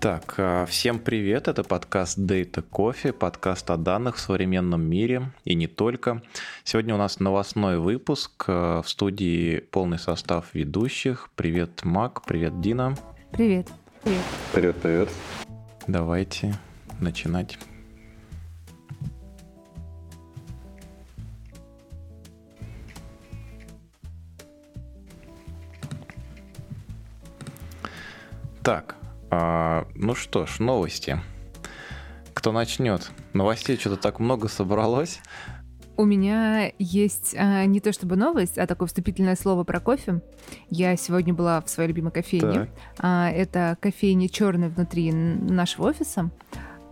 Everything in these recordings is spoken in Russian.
Так, а, всем привет, это подкаст Data Coffee, подкаст о данных в современном мире и не только. Сегодня у нас новостной выпуск, а, в студии полный состав ведущих. Привет, Мак, привет, Дина. Привет. Привет. Привет, привет. Давайте начинать. Так, а, ну что ж, новости. Кто начнет? Новостей что-то так много собралось. У меня есть а, не то чтобы новость, а такое вступительное слово про кофе. Я сегодня была в своей любимой кофейне. А, это кофейня черная внутри нашего офиса.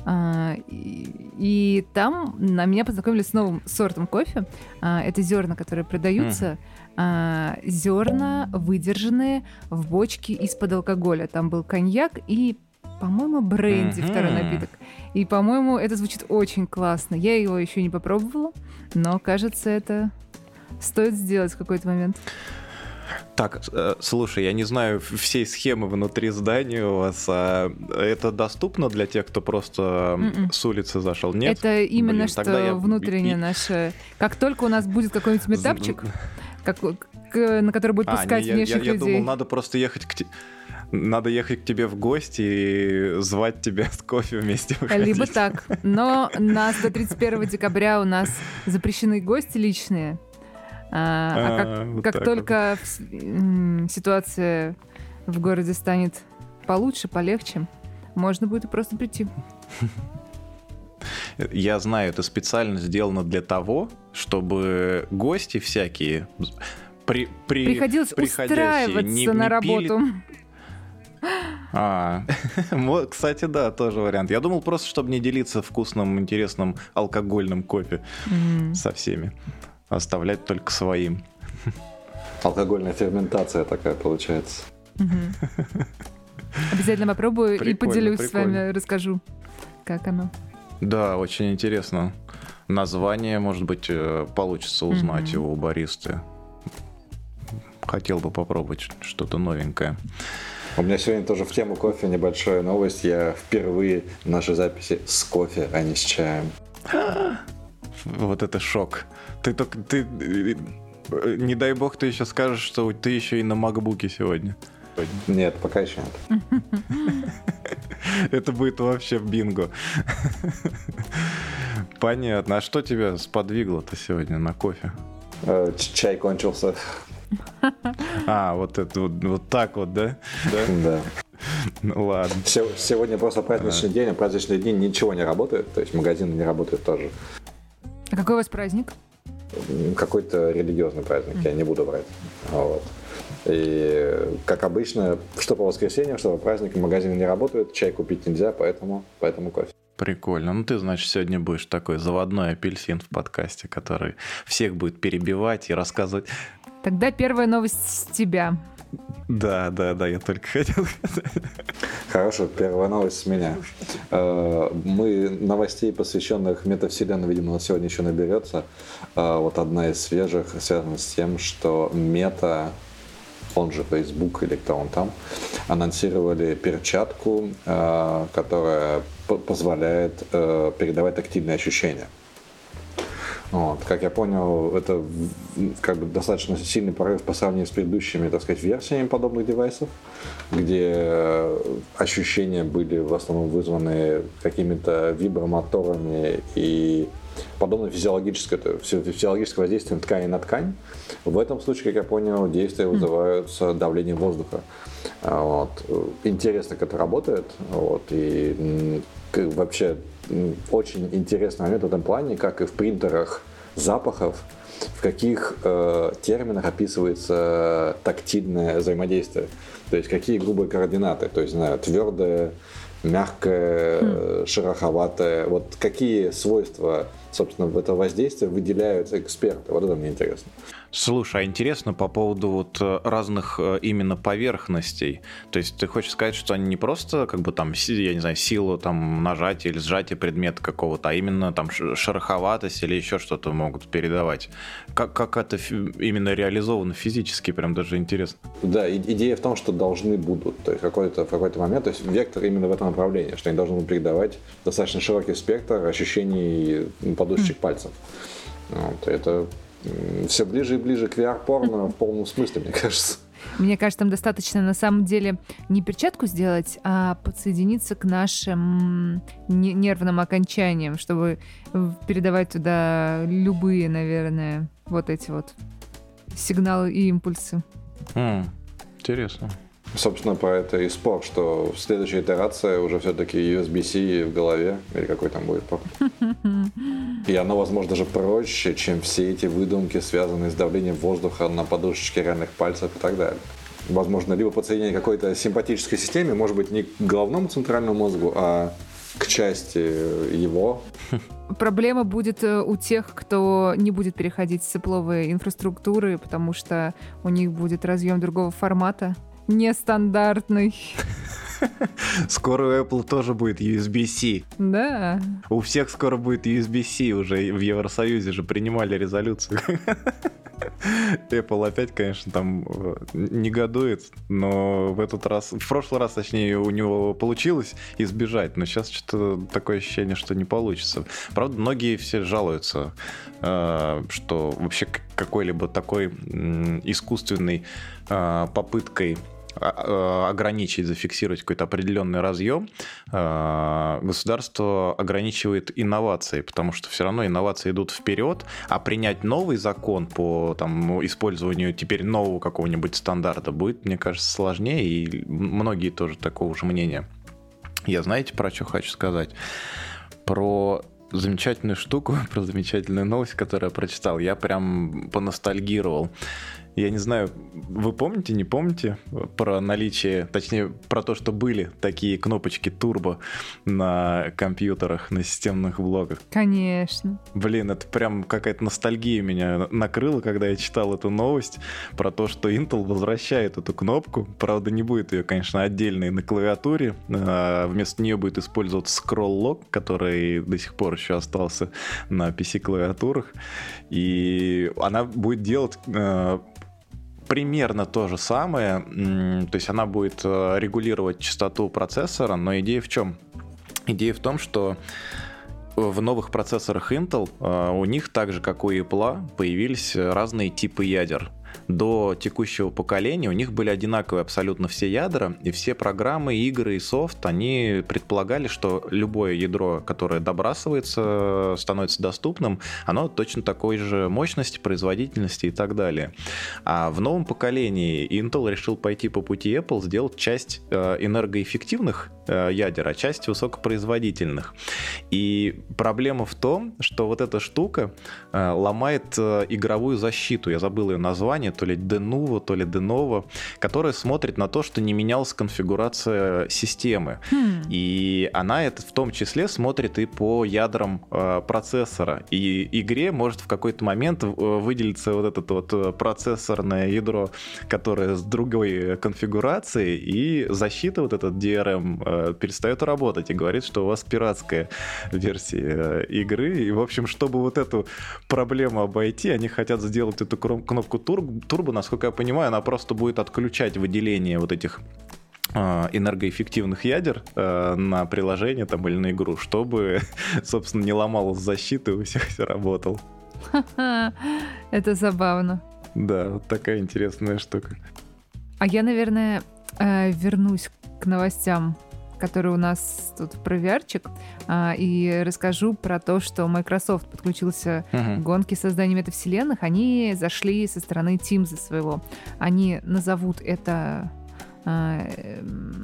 А, и, и там на меня познакомили с новым сортом кофе. А, это зерна, которые продаются. Mm а, зерна, выдержанные в бочке из-под алкоголя. Там был коньяк и, по-моему, бренди, mm-hmm. второй напиток. И, по-моему, это звучит очень классно. Я его еще не попробовала, но, кажется, это стоит сделать в какой-то момент. Так, э, слушай, я не знаю всей схемы внутри здания у вас. А это доступно для тех, кто просто Mm-mm. М-м. с улицы зашел? Нет? Это именно Блин, что я... внутреннее наше. Как только у нас будет какой-нибудь метапчик, как, на который будет пускать а, не, внешних я, я, людей. Я думал, надо просто ехать к тебе надо ехать к тебе в гости и звать тебя с кофе вместе выходить. Либо так. Но нас до 31 декабря у нас запрещены гости личные. А, а, а как, вот как только вот. ситуация в городе станет получше, полегче, можно будет и просто прийти. Я знаю, это специально сделано для того, чтобы гости всякие при, при, приходилось устраиваться не, на не работу. Пили... А, кстати, да, тоже вариант. Я думал просто, чтобы не делиться вкусным, интересным алкогольным кофе mm-hmm. со всеми. Оставлять только своим. Алкогольная ферментация такая получается. Обязательно попробую прикольно, и поделюсь прикольно. с вами, расскажу, как оно. Да, очень интересно. Название, может быть, э, получится узнать mm-hmm. его у баристы. Хотел бы попробовать что-то новенькое. У меня сегодня тоже в тему кофе небольшая новость. Я впервые в нашей записи с кофе, а не с чаем. Вот это шок. Ты только... Ты, не дай бог ты еще скажешь, что ты еще и на макбуке сегодня. Нет, пока еще нет. Это будет вообще бинго. Понятно. А что тебя сподвигло-то сегодня на кофе? Э, чай кончился. А, вот это вот, вот так вот, да? Да. Да. Ну ладно. Сегодня просто праздничный день, а праздничный день ничего не работает, то есть магазины не работают тоже. А какой у вас праздник? Какой-то религиозный праздник, я не буду брать. Вот. И, как обычно, что по воскресеньям, что по праздникам магазины не работают, чай купить нельзя, поэтому, поэтому кофе. Прикольно. Ну, ты, значит, сегодня будешь такой заводной апельсин в подкасте, который всех будет перебивать и рассказывать. Тогда первая новость с тебя. Да, да, да, я только хотел Хорошо, первая новость с меня. Э, мы новостей, посвященных метавселенной, видимо, на сегодня еще наберется. Э, вот одна из свежих связана с тем, что мета он же Facebook или кто он там, анонсировали перчатку, э, которая позволяет передавать тактильные ощущения. Вот. Как я понял, это как бы достаточно сильный прорыв по сравнению с предыдущими, так сказать, версиями подобных девайсов, где ощущения были в основном вызваны какими-то вибромоторами и подобное физиологическое, физиологическое воздействие ткани на ткань. В этом случае, как я понял, действия вызываются давлением воздуха. Вот. Интересно, как это работает. Вот. И вообще очень интересный момент в этом плане, как и в принтерах запахов, в каких э, терминах описывается тактильное взаимодействие. То есть какие грубые координаты, то есть, знаю, твердое, мягкое, хм. шероховатое. Вот какие свойства собственно, в это воздействие выделяются эксперты. Вот это мне интересно. Слушай, а интересно по поводу вот э, разных э, именно поверхностей. То есть ты хочешь сказать, что они не просто как бы там, я не знаю, силу там нажатия или сжатия предмета какого-то, а именно там шероховатость или еще что-то могут передавать. Как, как это именно реализовано физически, прям даже интересно. Да, идея в том, что должны будут, то есть какой-то, в какой-то момент, то есть вектор именно в этом направлении, что они должны передавать достаточно широкий спектр ощущений подушечек пальцев. Вот, это все ближе и ближе к VR-порно в полном смысле, мне кажется. Мне кажется, там достаточно на самом деле не перчатку сделать, а подсоединиться к нашим нервным окончаниям, чтобы передавать туда любые, наверное, вот эти вот сигналы и импульсы. Mm, интересно. Собственно, про это и спор, что следующая итерация уже все-таки USB-C в голове, или какой там будет порт. И оно, возможно, даже проще, чем все эти выдумки, связанные с давлением воздуха на подушечке реальных пальцев и так далее. Возможно, либо подсоединение какой-то симпатической системе, может быть, не к головному центральному мозгу, а к части его. Проблема будет э, у тех, кто не будет переходить с цепловой инфраструктуры, потому что у них будет разъем другого формата нестандартный. Скоро у Apple тоже будет USB-C. Да. У всех скоро будет USB-C, уже в Евросоюзе же принимали резолюцию. Apple опять, конечно, там э, негодует, но в этот раз, в прошлый раз, точнее, у него получилось избежать, но сейчас что-то такое ощущение, что не получится. Правда, многие все жалуются, э, что вообще какой-либо такой искусственной э, попыткой ограничить, зафиксировать какой-то определенный разъем, а, государство ограничивает инновации, потому что все равно инновации идут вперед, а принять новый закон по там, использованию теперь нового какого-нибудь стандарта будет, мне кажется, сложнее, и многие тоже такого же мнения. Я знаете, про что хочу сказать? Про замечательную штуку, про замечательную новость, которую я прочитал. Я прям поностальгировал. Я не знаю, вы помните, не помните про наличие, точнее, про то, что были такие кнопочки турбо на компьютерах, на системных блоках? Конечно. Блин, это прям какая-то ностальгия меня накрыла, когда я читал эту новость про то, что Intel возвращает эту кнопку. Правда, не будет ее, конечно, отдельной на клавиатуре. А вместо нее будет использоваться scroll-lock, который до сих пор еще остался на PC-клавиатурах. И она будет делать э, примерно то же самое. То есть она будет э, регулировать частоту процессора, но идея в чем? Идея в том, что в новых процессорах Intel э, у них так же, как у Apple, появились разные типы ядер до текущего поколения у них были одинаковые абсолютно все ядра, и все программы, игры и софт, они предполагали, что любое ядро, которое добрасывается, становится доступным, оно точно такой же мощности, производительности и так далее. А в новом поколении Intel решил пойти по пути Apple, сделать часть э, энергоэффективных э, ядер, а часть высокопроизводительных. И проблема в том, что вот эта штука э, ломает игровую защиту. Я забыл ее название, то ли Denuvo, то ли Denuvo, которая смотрит на то, что не менялась конфигурация системы. Hmm. И она это в том числе смотрит и по ядрам э, процессора. И игре может в какой-то момент э, выделиться вот это вот э, процессорное ядро, которое с другой конфигурацией, и защита вот этот DRM э, перестает работать и говорит, что у вас пиратская версия э, игры. И, в общем, чтобы вот эту проблему обойти, они хотят сделать эту кнопку Turbo, турбо, насколько я понимаю, она просто будет отключать выделение вот этих а, энергоэффективных ядер э, на приложение там или на игру, чтобы, собственно, не ломалась защита и у всех все работало. Это забавно. Да, вот такая интересная штука. А я, наверное, э, вернусь к новостям который у нас тут про VR-чик, а, и расскажу про то, что Microsoft подключился uh-huh. к гонке создания метавселенных. Они зашли со стороны Teams своего. Они назовут это а, эм,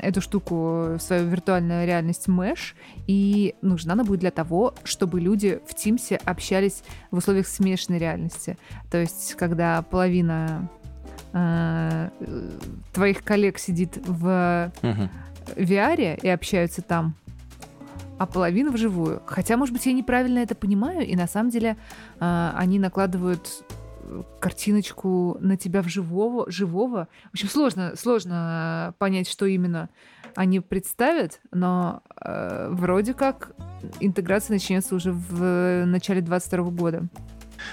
эту штуку, свою виртуальную реальность Mesh, и нужна она будет для того, чтобы люди в Teams общались в условиях смешанной реальности. То есть, когда половина э, твоих коллег сидит в uh-huh. VR и общаются там, а половина вживую. Хотя, может быть, я неправильно это понимаю, и на самом деле э, они накладывают картиночку на тебя в живого, живого. В общем, сложно, сложно понять, что именно они представят, но э, вроде как интеграция начнется уже в начале 2022 года.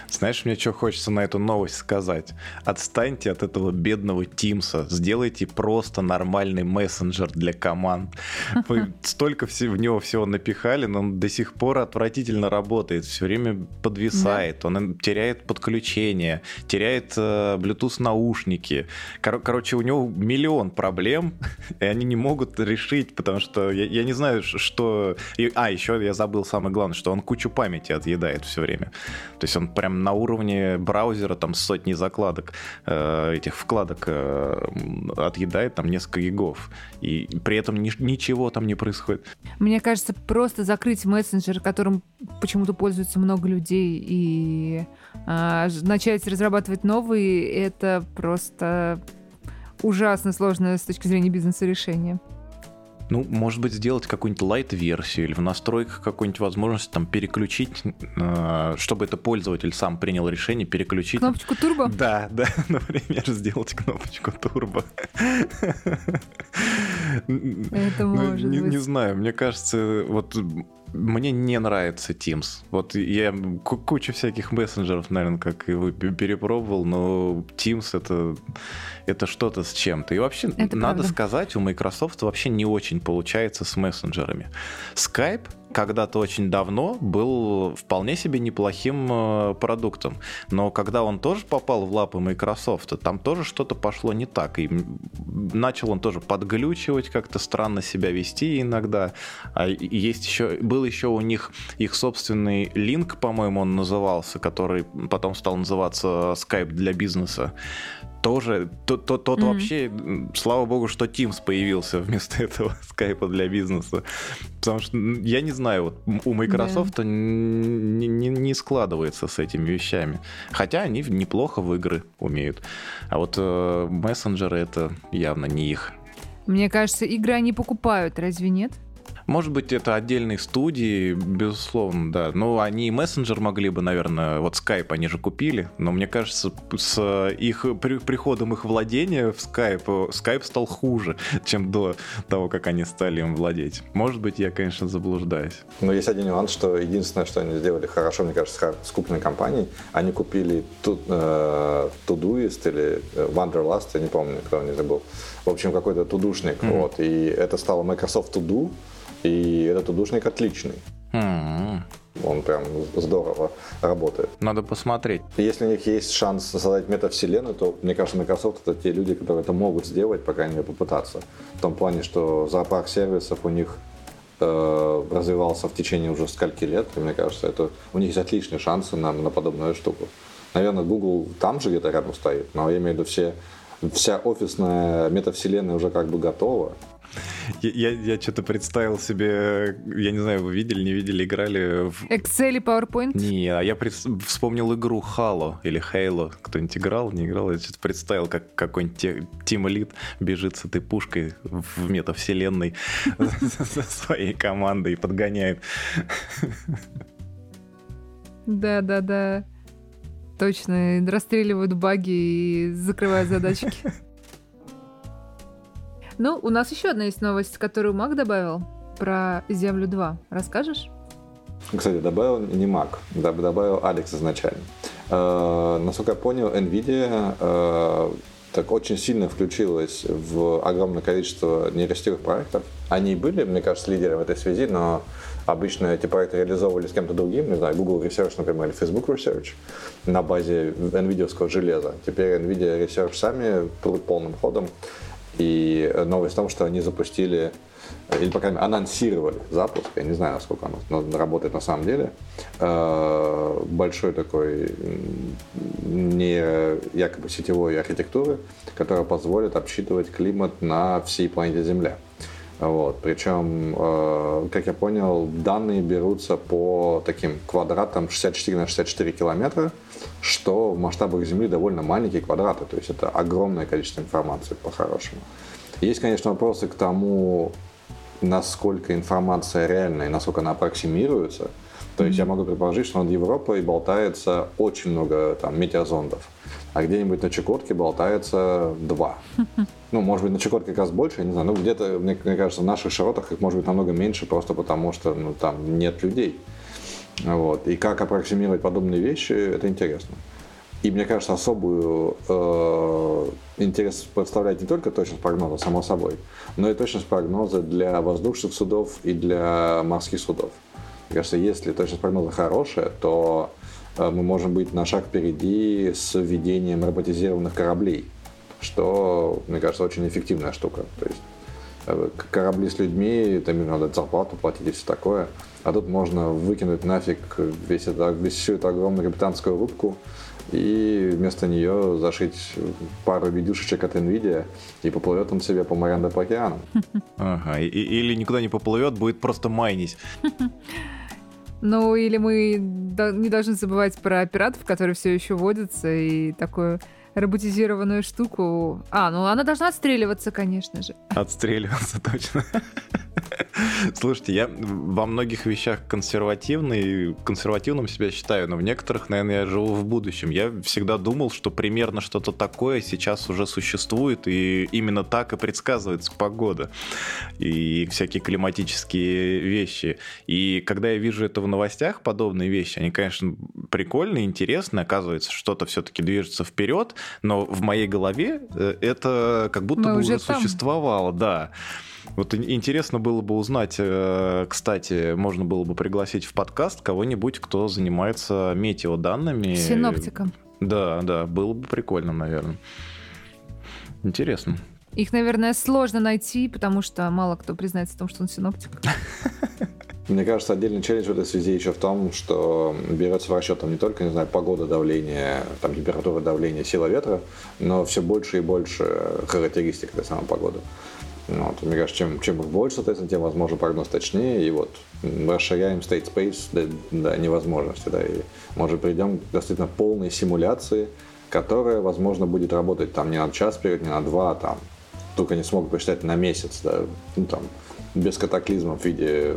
Знаешь, мне что хочется на эту новость сказать? Отстаньте от этого бедного Тимса, сделайте просто нормальный мессенджер для команд. Вы столько в него всего напихали, но он до сих пор отвратительно работает, все время подвисает, да. он теряет подключение, теряет э, Bluetooth наушники. Кор- короче, у него миллион проблем, и они не могут решить, потому что я, я не знаю, что... А, еще я забыл самое главное, что он кучу памяти отъедает все время. То есть он прям на уровне браузера там сотни закладок, э, этих вкладок э, отъедает там несколько гигов. И при этом ни, ничего там не происходит. Мне кажется, просто закрыть мессенджер, которым почему-то пользуется много людей, и э, начать разрабатывать новые, это просто ужасно сложное с точки зрения бизнеса решение. Ну, может быть, сделать какую-нибудь лайт-версию или в настройках какую-нибудь возможность там переключить, э, чтобы это пользователь сам принял решение переключить. Кнопочку турбо? Да, да, например, сделать кнопочку турбо. Это ну, может не, быть. Не знаю, мне кажется, вот мне не нравится Teams. Вот я кучу всяких мессенджеров, наверное, как и вы, перепробовал, но Teams это, это что-то с чем-то. И вообще, это надо правда. сказать, у Microsoft вообще не очень получается с мессенджерами. Skype когда-то очень давно был вполне себе неплохим э, продуктом. Но когда он тоже попал в лапы Microsoft, там тоже что-то пошло не так. И начал он тоже подглючивать, как-то странно себя вести иногда. А есть еще, был еще у них их собственный линк, по-моему, он назывался, который потом стал называться Skype для бизнеса тоже, тот, тот, тот mm-hmm. вообще, слава богу, что Teams появился вместо этого скайпа для бизнеса. Потому что, я не знаю, вот у Microsoft yeah. не, не, не складывается с этими вещами. Хотя они неплохо в игры умеют. А вот э, мессенджеры это явно не их. Мне кажется, игры они покупают, разве нет? Может быть, это отдельные студии, безусловно, да. Но они и мессенджер могли бы, наверное, вот Skype они же купили, но мне кажется, с их при, приходом их владения в Skype, Skype стал хуже, чем до того, как они стали им владеть. Может быть, я, конечно, заблуждаюсь. Но есть один нюанс, что единственное, что они сделали хорошо, мне кажется, с крупной компанией, они купили э, Todoist или э, Wanderlust, я не помню, кто не забыл. В общем, какой-то тудушник, mm-hmm. вот, и это стало Microsoft To и этот удушник отличный. Mm-hmm. Он прям здорово работает. Надо посмотреть. Если у них есть шанс создать метавселенную, то, мне кажется, Microsoft это те люди, которые это могут сделать, по крайней мере, попытаться. В том плане, что зоопарк сервисов у них э, развивался в течение уже скольки лет, и мне кажется, это у них есть отличные шансы на, на подобную штуку. Наверное, Google там же где-то рядом стоит, но я имею в виду все, вся офисная метавселенная уже как бы готова. Я, я, я что-то представил себе, я не знаю, вы видели, не видели, играли в... Excel и PowerPoint? Не, а я пред... вспомнил игру Halo или Halo. Кто-нибудь играл, не играл? Я что-то представил, как какой-нибудь Team Elite бежит с этой пушкой в метавселенной со своей командой и подгоняет. Да-да-да. Точно, расстреливают баги и закрывают задачки. Ну, у нас еще одна есть новость, которую Мак добавил про Землю 2. Расскажешь? Кстати, добавил не Мак, добавил Алекс изначально. Э, насколько я понял, NVIDIA э, так очень сильно включилась в огромное количество нейросетевых проектов. Они были, мне кажется, лидером в этой связи, но обычно эти проекты реализовывали с кем-то другим, не знаю, Google Research, например, или Facebook Research на базе NVIDIA железа. Теперь NVIDIA Research сами полным ходом и новость в том, что они запустили, или, по крайней мере, анонсировали запуск, я не знаю, насколько оно работает на самом деле, э, большой такой не якобы сетевой архитектуры, которая позволит обсчитывать климат на всей планете Земля. Вот. Причем, э, как я понял, данные берутся по таким квадратам 64 на 64 километра, что в масштабах Земли довольно маленькие квадраты, то есть это огромное количество информации по-хорошему. Есть, конечно, вопросы к тому, насколько информация реальная и насколько она аппроксимируется. То есть я могу предположить, что над Европой болтается очень много там метеозондов, а где-нибудь на Чукотке болтается два. Ну, может быть, на Чукотке как раз больше, я не знаю. Ну, где-то, мне, мне кажется, в наших широтах их может быть намного меньше, просто потому что ну, там нет людей. Вот. И как аппроксимировать подобные вещи, это интересно. И мне кажется, особую э, интерес представляет не только точность прогноза, само собой, но и точность прогноза для воздушных судов и для морских судов. Мне кажется, если точность прогноза хорошая, то мы можем быть на шаг впереди с введением роботизированных кораблей, что, мне кажется, очень эффективная штука. То есть э, корабли с людьми, там им надо зарплату платить и все такое. А тут можно выкинуть нафиг весь это, весь всю эту огромную капитанскую рубку и вместо нее зашить пару видюшечек от NVIDIA, и поплывет он себе по морям да по океанам. Ага, и, или никуда не поплывет, будет просто майнить. Ну, или мы не должны забывать про пиратов, которые все еще водятся, и такое роботизированную штуку. А, ну она должна отстреливаться, конечно же. Отстреливаться, точно. Слушайте, я во многих вещах консервативный, консервативным себя считаю, но в некоторых, наверное, я живу в будущем. Я всегда думал, что примерно что-то такое сейчас уже существует, и именно так и предсказывается погода и всякие климатические вещи. И когда я вижу это в новостях, подобные вещи, они, конечно, прикольные, интересные, оказывается, что-то все-таки движется вперед, но в моей голове э, это как будто Мы бы уже, уже существовало, да. Вот интересно было бы узнать, э, кстати, можно было бы пригласить в подкаст кого-нибудь, кто занимается метеоданными. Синоптиком. Да, да, было бы прикольно, наверное. Интересно. Их, наверное, сложно найти, потому что мало кто признается в том, что он синоптик. Мне кажется, отдельный челлендж в этой связи еще в том, что берется в расчет там, не только, не знаю, погода, давление, там, температура, давление, сила ветра, но все больше и больше характеристик этой самой погоды. Ну, вот, мне кажется, чем, чем их больше, соответственно, тем, возможно, прогноз точнее, и вот расширяем state space до, до невозможности, да, и, может, придем к действительно полной симуляции, которая, возможно, будет работать там не на час вперед, не на два, а там, только не смогут посчитать на месяц, да, ну, там, без катаклизмов в виде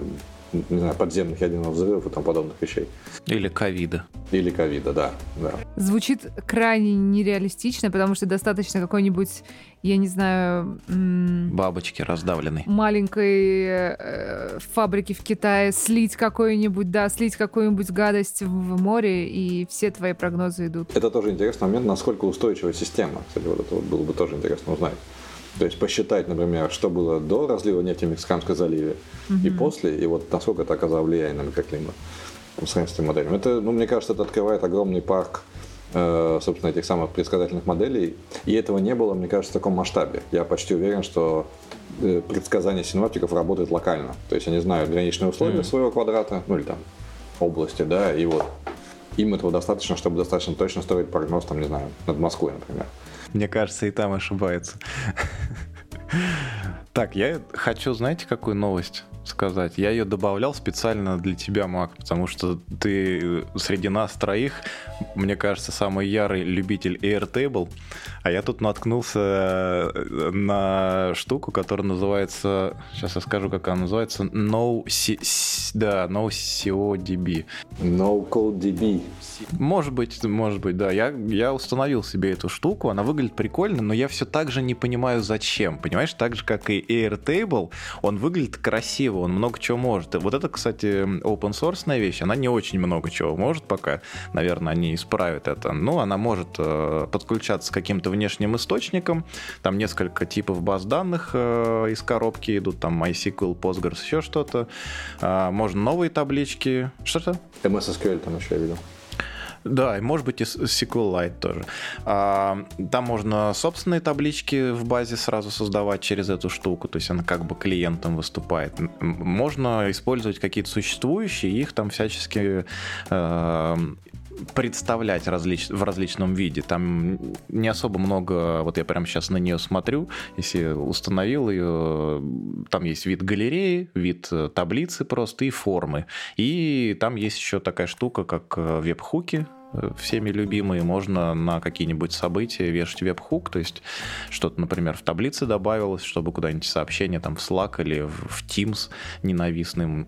не знаю, подземных ядерных взрывов и тому подобных вещей. Или ковида. Или ковида, да, да. Звучит крайне нереалистично, потому что достаточно какой-нибудь, я не знаю... Бабочки раздавленной. Маленькой э, фабрики в Китае слить какую-нибудь, да, слить какую-нибудь гадость в море, и все твои прогнозы идут. Это тоже интересный момент, насколько устойчивая система. Кстати, вот это вот было бы тоже интересно узнать. То есть посчитать, например, что было до разлива нефти в Мексиканском заливе угу. и после, и вот насколько это оказало влияние на микроклимат с этими моделями. Это, ну, мне кажется, это открывает огромный парк собственно, этих самых предсказательных моделей. И этого не было, мне кажется, в таком масштабе. Я почти уверен, что э, предсказание синоптиков работает локально. То есть они знают граничные условия mm своего квадрата, ну или там области, да, и вот им этого достаточно, чтобы достаточно точно строить прогноз, там, не знаю, над Москвой, например. Мне кажется, и там ошибаются. Так, я хочу, знаете, какую новость сказать? Я ее добавлял специально для тебя, Мак, потому что ты среди нас троих, мне кажется, самый ярый любитель Airtable, а я тут наткнулся э, на штуку, которая называется, сейчас я скажу, как она называется, No, да, no CODB. No Code DB. Может быть, может быть, да. Я, я установил себе эту штуку, она выглядит прикольно, но я все так же не понимаю, зачем. Понимаешь, так же, как и Airtable, он выглядит красиво, он много чего может. Вот это, кстати, open source вещь, она не очень много чего может пока. Наверное, они исправят это. Но она может э, подключаться к каким-то внешним источникам. Там несколько типов баз данных э, из коробки идут, там MySQL, Postgres, еще что-то. Э, можно новые таблички. Что-то? MS SQL там еще я видел. Да, и может быть и SQLite тоже. А, там можно собственные таблички в базе сразу создавать через эту штуку, то есть она как бы клиентом выступает. Можно использовать какие-то существующие, их там всячески э, представлять различ... в различном виде. Там не особо много, вот я прямо сейчас на нее смотрю, если установил ее, там есть вид галереи, вид таблицы просто и формы. И там есть еще такая штука, как веб-хуки, э, всеми любимые, можно на какие-нибудь события вешать веб-хук, то есть что-то, например, в таблице добавилось, чтобы куда-нибудь сообщение там в Slack или в Teams ненавистным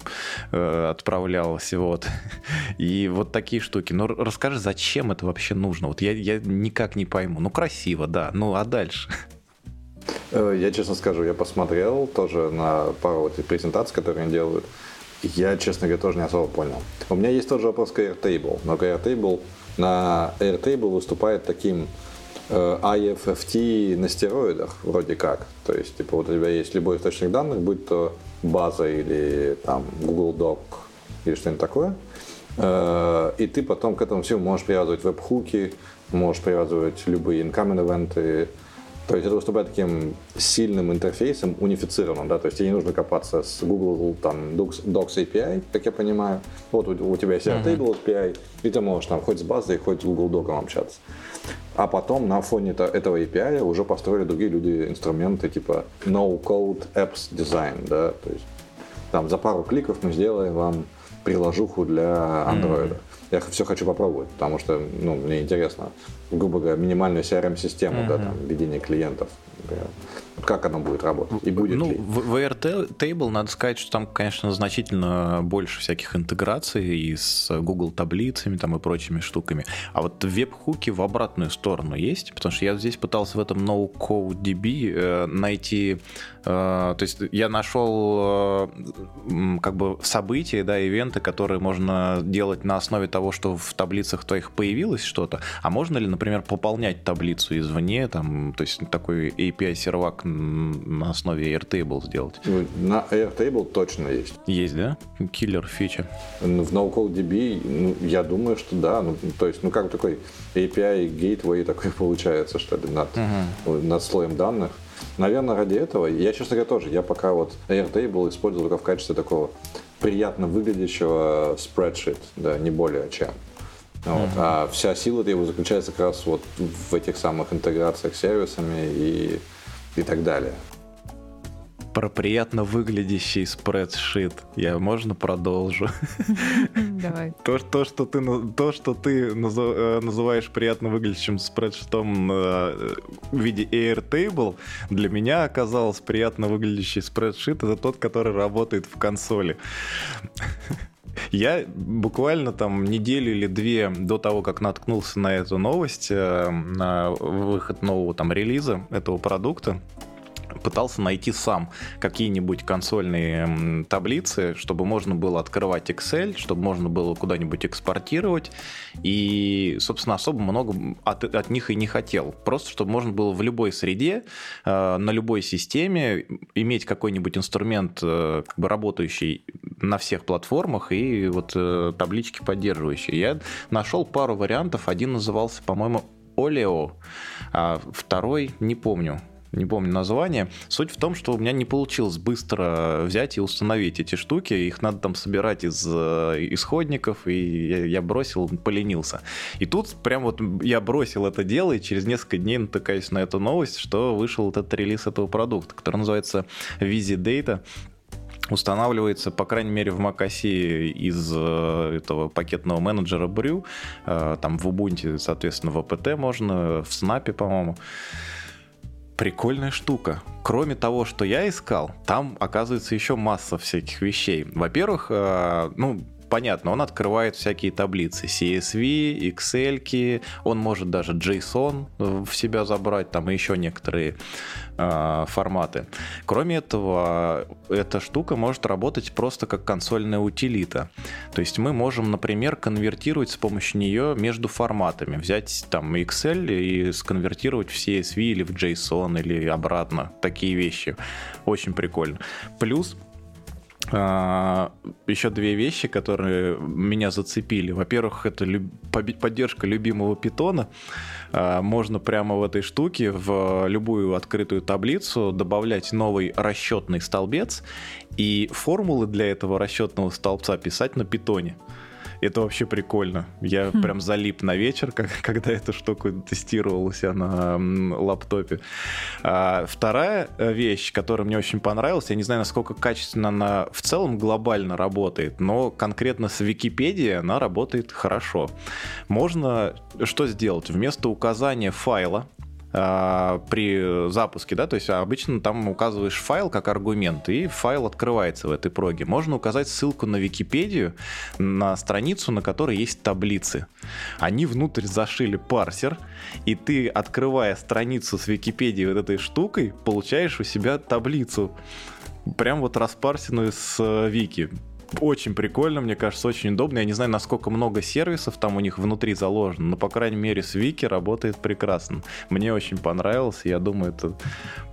э, отправлялось, вот. И вот такие штуки. Но расскажи, зачем это вообще нужно? Вот я, я никак не пойму. Ну, красиво, да, ну а дальше? Э, я честно скажу, я посмотрел тоже на пару вот презентаций, которые они делают. Я, честно говоря, тоже не особо понял. У меня есть тоже вопрос к Airtable, но Airtable на Airtable выступает таким э, IFFT на стероидах, вроде как. То есть, типа, вот у тебя есть любой источник данных, будь то база или там Google Doc или что-нибудь такое. Э, и ты потом к этому всему можешь привязывать веб-хуки, можешь привязывать любые incoming ивенты, то есть это выступает таким сильным интерфейсом, унифицированным, да, то есть тебе не нужно копаться с Google там Docs, Docs API, как я понимаю. Вот у, у тебя есть Airtable API, и ты можешь там хоть с базой, хоть с Google Docs общаться. А потом на фоне этого API уже построили другие люди инструменты типа No-Code Apps Design, да, то есть там за пару кликов мы сделаем вам приложуху для Android. Mm-hmm. Я все хочу попробовать, потому что ну, мне интересно, грубо говоря, минимальную CRM-систему, mm-hmm. да, там, ведение клиентов. Например как оно будет работать и будет ну, ли? В, в Airtable надо сказать, что там, конечно, значительно больше всяких интеграций и с Google таблицами там и прочими штуками. А вот веб-хуки в обратную сторону есть? Потому что я здесь пытался в этом NoCodeDB э, найти... Э, то есть я нашел э, как бы события, да, ивенты, которые можно делать на основе того, что в таблицах твоих появилось что-то. А можно ли, например, пополнять таблицу извне, там, то есть такой API-сервак на основе Airtable сделать? Ну, на Airtable точно есть. Есть, да? Киллер фича. В NoCodeDB, ну, я думаю, что да. Ну, то есть, ну как такой API gateway такой получается, что ли, над, uh-huh. над слоем данных. Наверное, ради этого, я, честно говоря, тоже, я пока вот Airtable использую только в качестве такого приятно выглядящего spreadsheet, да, не более чем. Вот. Uh-huh. А вся сила его заключается как раз вот в этих самых интеграциях с сервисами и и так далее. Про приятно выглядящий спредшит. Я можно продолжу? Давай. То, то, что ты, то, что ты э, называешь приятно выглядящим спредшитом э, в виде Airtable, для меня оказалось приятно выглядящий спредшит это тот, который работает в консоли. Я буквально там неделю или две до того, как наткнулся на эту новость, э, на выход нового там релиза этого продукта, пытался найти сам какие-нибудь консольные таблицы, чтобы можно было открывать Excel, чтобы можно было куда-нибудь экспортировать. И, собственно, особо много от, от них и не хотел. Просто, чтобы можно было в любой среде, э, на любой системе иметь какой-нибудь инструмент, э, как бы работающий на всех платформах и вот э, таблички поддерживающие. Я нашел пару вариантов. Один назывался, по-моему, Oleo, а второй не помню не помню название. Суть в том, что у меня не получилось быстро взять и установить эти штуки. Их надо там собирать из э, исходников, и я, бросил, поленился. И тут прям вот я бросил это дело, и через несколько дней натыкаюсь на эту новость, что вышел этот релиз этого продукта, который называется Data устанавливается, по крайней мере, в macOS из э, этого пакетного менеджера Brew. Э, там в Ubuntu, соответственно, в APT можно, в Snap, по-моему прикольная штука. Кроме того, что я искал, там оказывается еще масса всяких вещей. Во-первых, э, ну, понятно, он открывает всякие таблицы CSV, Excel, он может даже JSON в себя забрать, там и еще некоторые э, форматы. Кроме этого, эта штука может работать просто как консольная утилита. То есть мы можем, например, конвертировать с помощью нее между форматами. Взять там Excel и сконвертировать в CSV или в JSON или обратно. Такие вещи. Очень прикольно. Плюс еще две вещи, которые меня зацепили. Во-первых, это люб... поддержка любимого питона. А, можно прямо в этой штуке в любую открытую таблицу добавлять новый расчетный столбец и формулы для этого расчетного столбца писать на питоне. Это вообще прикольно. Я хм. прям залип на вечер, как, когда эту штуку тестировал у себя на лаптопе. А, вторая э, вещь, которая мне очень понравилась, я не знаю, насколько качественно она в целом глобально работает, но конкретно с Википедией она работает хорошо. Можно что сделать? Вместо указания файла, при запуске, да, то есть обычно там указываешь файл как аргумент, и файл открывается в этой проге. Можно указать ссылку на Википедию, на страницу, на которой есть таблицы. Они внутрь зашили парсер, и ты, открывая страницу с Википедией вот этой штукой, получаешь у себя таблицу прям вот распарсенную с э, Вики очень прикольно, мне кажется, очень удобно. Я не знаю, насколько много сервисов там у них внутри заложено, но, по крайней мере, с Вики работает прекрасно. Мне очень понравилось, я думаю, это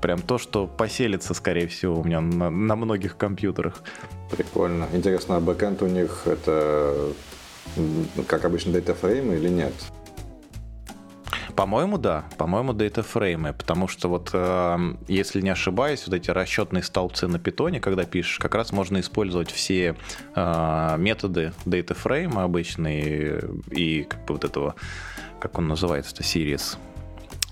прям то, что поселится, скорее всего, у меня на, на многих компьютерах. Прикольно. Интересно, а бэкэнд у них это как обычно датафрейм или нет? По-моему, да. По-моему, датафреймы, потому что вот, э, если не ошибаюсь, вот эти расчетные столбцы на питоне, когда пишешь, как раз можно использовать все э, методы датафрейма обычные и как бы вот этого, как он называется-то, series,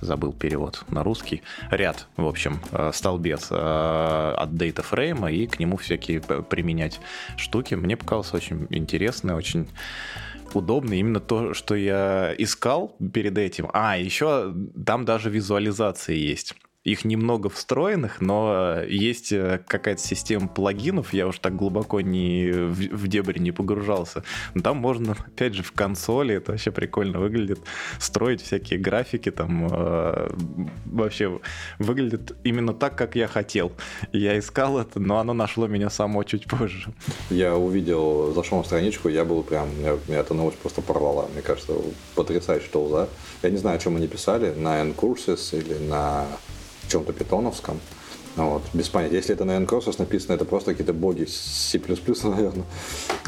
забыл перевод на русский, ряд, в общем, э, столбец э, от frame и к нему всякие применять штуки. Мне показалось очень интересно, очень удобно именно то, что я искал перед этим. А, еще там даже визуализация есть. Их немного встроенных, но есть э, какая-то система плагинов, я уж так глубоко не в, в дебри не погружался. Но там можно, опять же, в консоли, это вообще прикольно выглядит, строить всякие графики, там э, вообще выглядит именно так, как я хотел. Я искал это, но оно нашло меня само чуть позже. Я увидел, зашел на страничку, я был прям, меня, меня эта новость просто порвала. Мне кажется, потрясающий толза. Я не знаю, о чем они писали, на N-Courses или на чем-то питоновском. Вот, без понятия. Если это на N-Crosses написано, это просто какие-то боги C++, наверное.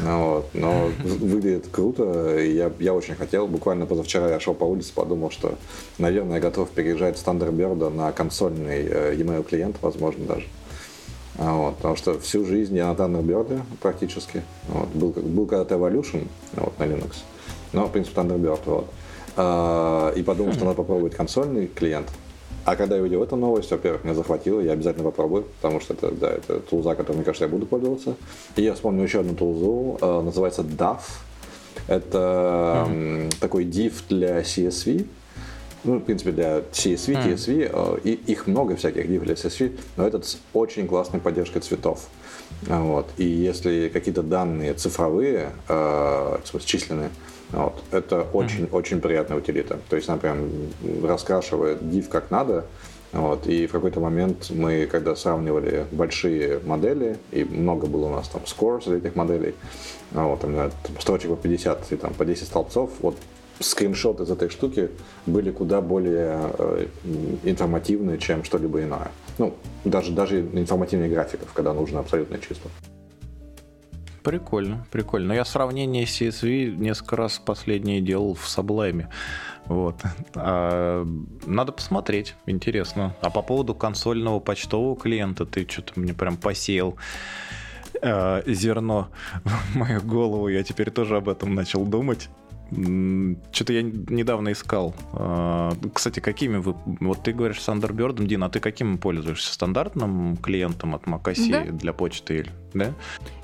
Вот, но выглядит круто. Я, я очень хотел. Буквально позавчера я шел по улице, подумал, что, наверное, я готов переезжать с Thunderbird на консольный э, e-mail клиент, возможно, даже. Вот, потому что всю жизнь я на Thunderbird практически. Вот, был, был когда-то Evolution вот, на Linux, но, в принципе, Thunderbird. Вот. А, и подумал, что надо попробовать консольный клиент. А когда я увидел эту новость, во-первых, меня захватило, я обязательно попробую, потому что это, да, это тулза, которой, мне кажется, я буду пользоваться. И я вспомнил еще одну тулзу, э, называется DAF. Это mm-hmm. такой div для CSV, ну, в принципе, для CSV, mm. TSV, э, и их много всяких div для CSV, но этот с очень классной поддержкой цветов. Вот. И если какие-то данные цифровые, э, численные, вот. Это очень-очень mm-hmm. приятная утилита. То есть она прям раскрашивает div как надо. Вот. И в какой-то момент мы, когда сравнивали большие модели, и много было у нас там scores для этих моделей, вот, там, строчек по 50 и там по 10 столбцов, вот скриншоты из этой штуки были куда более э, информативные, чем что-либо иное. Ну, даже, даже информативнее графиков, когда нужно абсолютно чисто. Прикольно, прикольно. Но я сравнение CSV несколько раз последнее делал в Sublime. Вот. А, надо посмотреть, интересно. А по поводу консольного почтового клиента, ты что-то мне прям посеял э, зерно в мою голову. Я теперь тоже об этом начал думать. Что-то я недавно искал. А, кстати, какими вы... Вот ты говоришь с Thunderbird, Дина, а ты каким пользуешься? Стандартным клиентом от macOS да. для почты? Да?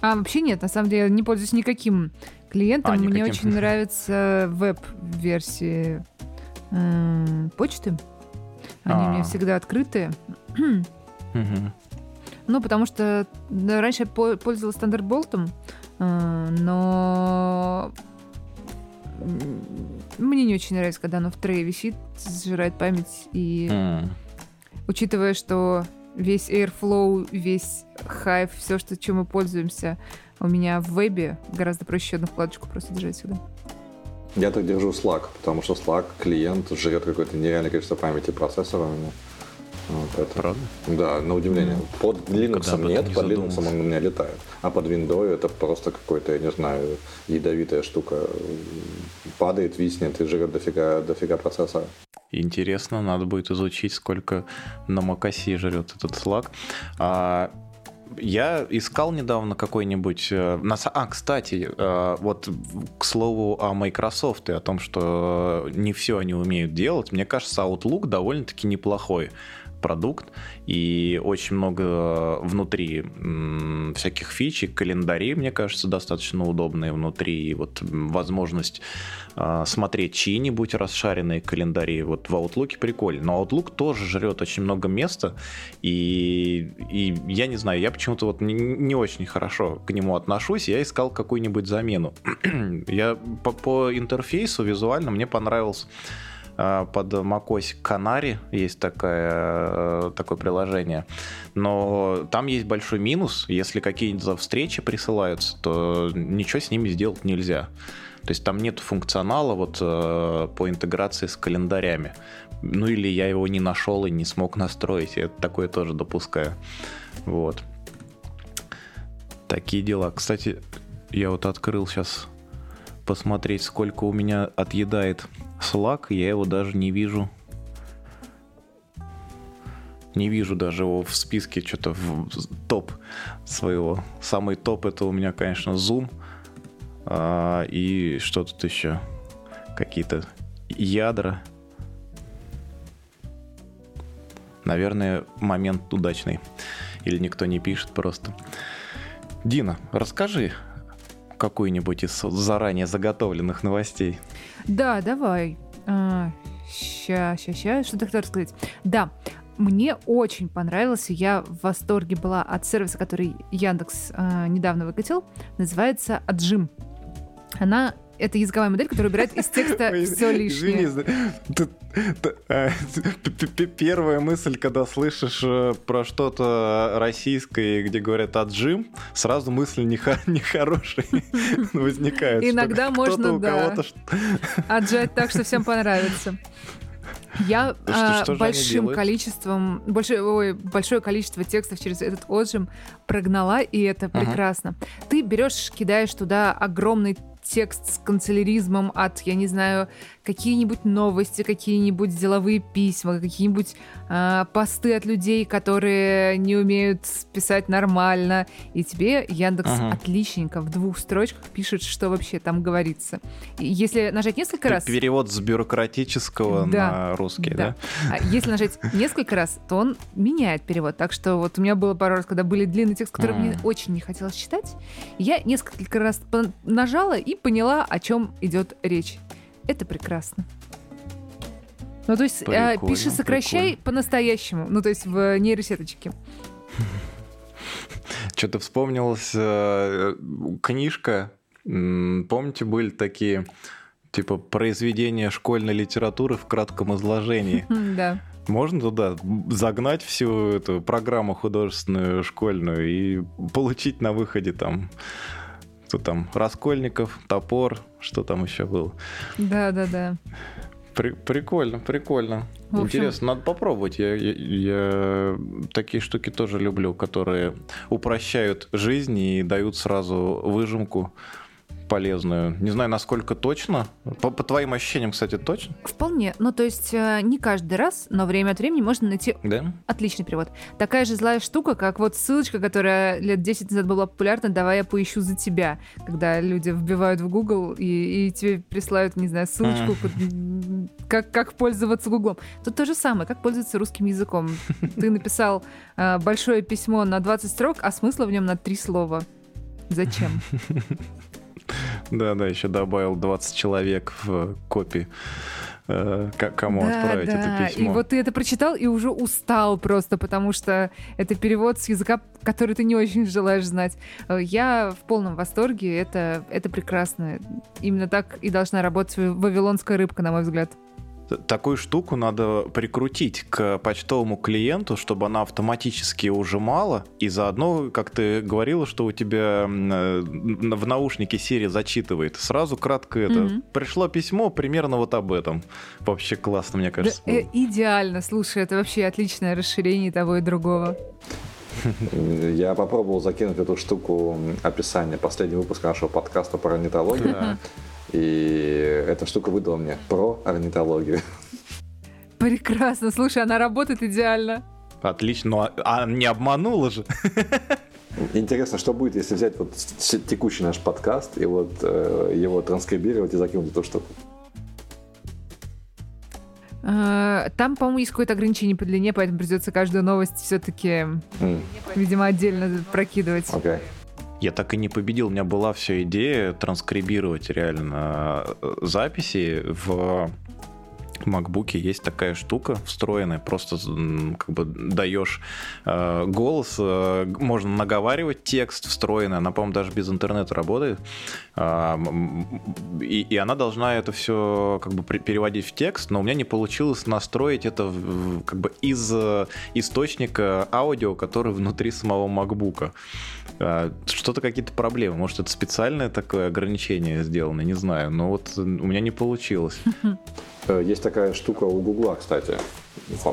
А, вообще нет. На самом деле я не пользуюсь никаким клиентом. А, Мне очень нравится веб-версии э, почты. Они а. у меня всегда открытые. Ну, потому что раньше я пользовалась Thunderbolt, э, но мне не очень нравится, когда оно в трее висит, сжирает память. И mm. учитывая, что весь Airflow, весь Hive, все, что, чем мы пользуемся, у меня в вебе гораздо проще одну вкладочку просто держать сюда. Я так держу Slack, потому что Slack клиент жрет какое-то нереальное количество памяти процессора. Вот это. Правда? Да, на удивление. Mm. Под Linux нет, не под Linux он у меня летает. А под Windows это просто какой-то, я не знаю, ядовитая штука. Падает, виснет и жрет дофига, дофига процессора. Интересно, надо будет изучить, сколько на macOS жрет этот Slack. А Я искал недавно какой-нибудь... Э, а, кстати, э, вот к слову о Microsoft и о том, что не все они умеют делать, мне кажется, Outlook довольно-таки неплохой продукт, и очень много внутри всяких фичек, календарей, мне кажется, достаточно удобные внутри, и вот возможность а, смотреть чьи-нибудь расшаренные календари, вот в Outlook прикольно, но Outlook тоже жрет очень много места, и, и я не знаю, я почему-то вот не, не очень хорошо к нему отношусь, я искал какую-нибудь замену. я по, по интерфейсу визуально мне понравился под macOS Canary есть такое, э, такое приложение. Но там есть большой минус. Если какие-нибудь встречи присылаются, то ничего с ними сделать нельзя. То есть там нет функционала вот э, по интеграции с календарями. Ну или я его не нашел и не смог настроить. Я такое тоже допускаю. Вот. Такие дела. Кстати, я вот открыл сейчас посмотреть, сколько у меня отъедает Slack, я его даже не вижу. Не вижу даже его в списке что-то в топ своего. Самый топ это у меня, конечно, Zoom. А, и что тут еще? Какие-то ядра. Наверное, момент удачный. Или никто не пишет просто. Дина, расскажи какую-нибудь из заранее заготовленных новостей. Да, давай. А, ща, ща, ща. Что ты хотел рассказать? Да, мне очень понравился, я в восторге была от сервиса, который Яндекс э, недавно выкатил, называется Аджим. Она это языковая модель, которая убирает из текста все лишнее. А, первая мысль, когда слышишь э, про что-то российское, где говорят «отжим», сразу мысль нехорошая возникает. Иногда можно, да, отжать так, что всем понравится. Я что, что большим количеством, больше, ой, большое количество текстов через этот отжим прогнала, и это uh-huh. прекрасно. Ты берешь, кидаешь туда огромный текст с канцеляризмом от, я не знаю, какие-нибудь новости, какие-нибудь деловые письма, какие-нибудь э, посты от людей, которые не умеют писать нормально. И тебе Яндекс ага. отличненько в двух строчках пишет, что вообще там говорится. И если нажать несколько раз... Перевод с бюрократического да, на русский, да? да? А если нажать несколько раз, то он меняет перевод. Так что вот у меня было пару раз, когда были длинные тексты, которые мне очень не хотелось читать, я несколько раз нажала и поняла, о чем идет речь. Это прекрасно. Ну, то есть, э, пиши, сокращай по-настоящему. Ну, то есть, в нейросеточке. Что-то вспомнилась э, книжка. Помните, были такие, типа, произведения школьной литературы в кратком изложении? Да. Можно туда загнать всю эту программу художественную школьную и получить на выходе там что там, Раскольников, топор, что там еще было. Да, да, да. При, прикольно, прикольно. общем... Интересно, надо попробовать. Я, я, я такие штуки тоже люблю, которые упрощают жизнь и дают сразу выжимку полезную. Не знаю, насколько точно. По, по твоим ощущениям, кстати, точно? Вполне. Ну, то есть э, не каждый раз, но время от времени можно найти да? отличный перевод. Такая же злая штука, как вот ссылочка, которая лет 10 назад была популярна, давай я поищу за тебя, когда люди вбивают в Google и, и тебе присылают, не знаю, ссылочку, mm. как, как пользоваться Гуглом. Тут то же самое, как пользоваться русским языком. Ты написал э, большое письмо на 20 строк, а смысла в нем на 3 слова. Зачем? Да, да, еще добавил 20 человек в копии э, кому да, отправить да. это письмо. И вот ты это прочитал и уже устал просто, потому что это перевод с языка, который ты не очень желаешь знать. Э, я в полном восторге, это, это прекрасно. Именно так и должна работать вавилонская рыбка, на мой взгляд. Такую штуку надо прикрутить к почтовому клиенту, чтобы она автоматически ужимала, и заодно, как ты говорила, что у тебя э, в наушнике Siri зачитывает. Сразу кратко это. Mm-hmm. Пришло письмо примерно вот об этом. Вообще классно, мне кажется. Да, э, идеально, слушай, это вообще отличное расширение того и другого. Я попробовал закинуть эту штуку описание последнего выпуска нашего подкаста про орнитологию. И эта штука выдала мне про орнитологию. Прекрасно. Слушай, она работает идеально. Отлично. Ну, а, а не обманула же. Интересно, что будет, если взять вот текущий наш подкаст и вот э, его транскрибировать и закинуть в эту штуку? А, там, по-моему, есть какое-то ограничение по длине, поэтому придется каждую новость все-таки, mm. видимо, отдельно прокидывать. Okay. Я так и не победил. У меня была вся идея транскрибировать реально э, записи в в MacBook есть такая штука встроенная, просто как бы даешь э, голос, э, можно наговаривать текст встроенный, она, по-моему, даже без интернета работает, э, и, и она должна это все как бы переводить в текст, но у меня не получилось настроить это в, как бы из э, источника аудио, который внутри самого MacBook. Э, что-то какие-то проблемы, может это специальное такое ограничение сделано, не знаю, но вот у меня не получилось. Э, есть такая штука у Гугла, кстати,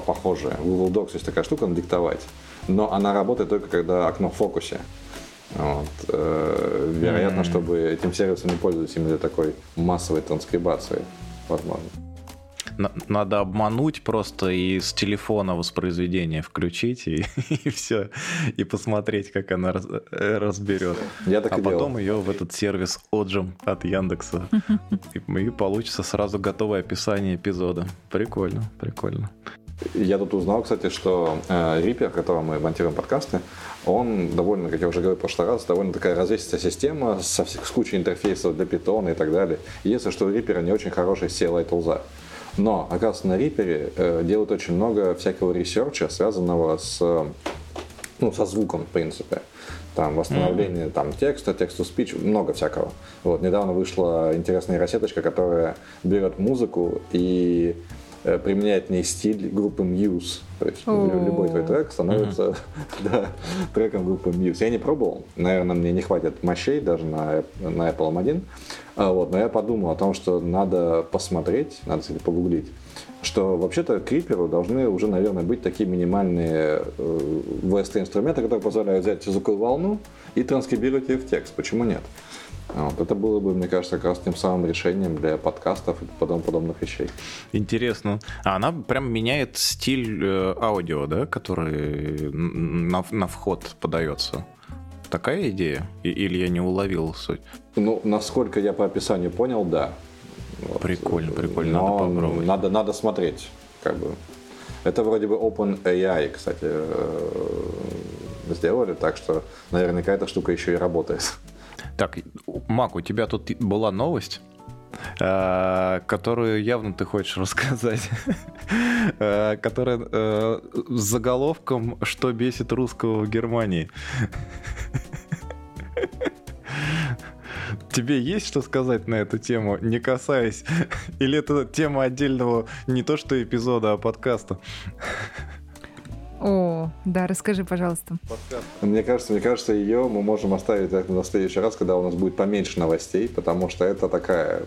похожая. В Google Docs есть такая штука, надиктовать. Но она работает только когда окно в фокусе. Вот. Э, вероятно, mm-hmm. чтобы этим сервисом не пользоваться именно для такой массовой транскрибации, возможно надо обмануть просто и с телефона воспроизведение включить и, и все, и посмотреть, как она раз, э, разберет. Я так а и потом делал. ее в этот сервис отжим от Яндекса. И, и получится сразу готовое описание эпизода. Прикольно, прикольно. Я тут узнал, кстати, что э, Reaper, которым мы монтируем подкасты, он довольно, как я уже говорил в прошлый раз, довольно такая развесистая система со, с кучей интерфейсов для питона и так далее. Единственное, что у Reaper не очень хороший CLI тулза. Но, оказывается, на Reaper э, делают очень много всякого research а, связанного с, ну, со звуком, в принципе. Там восстановление mm-hmm. там, текста, text-to-speech, много всякого. Вот, недавно вышла интересная нейросеточка, которая берет музыку и э, применяет в ней стиль группы Muse. То есть oh. любой твой трек становится mm-hmm. да, треком группы Muse. Я не пробовал, наверное, мне не хватит мощей даже на, на Apple M1. А, вот, но я подумал о том, что надо посмотреть, надо, кстати, погуглить, что вообще-то криперу должны уже, наверное, быть такие минимальные э, VST-инструменты, которые позволяют взять звуковую волну и транскрибировать ее в текст. Почему нет? Вот, это было бы, мне кажется, как раз тем самым решением для подкастов и подобных, подобных вещей. Интересно. А она прям меняет стиль э, аудио, да, который на, на вход подается? такая идея? Или я не уловил суть? Ну, насколько я по описанию понял, да. Вот. Прикольно, прикольно, Но надо попробовать. Надо, надо смотреть, как бы. Это вроде бы OpenAI, кстати, э, сделали, так что наверняка эта штука еще и работает. Так, Мак, у тебя тут была новость? Э, которую явно ты хочешь рассказать, э, которая э, с заголовком «Что бесит русского в Германии?» Тебе есть что сказать на эту тему, не касаясь? Или это тема отдельного не то что эпизода, а подкаста? О, да, расскажи, пожалуйста. Мне кажется, мне кажется, ее мы можем оставить на следующий раз, когда у нас будет поменьше новостей, потому что это такая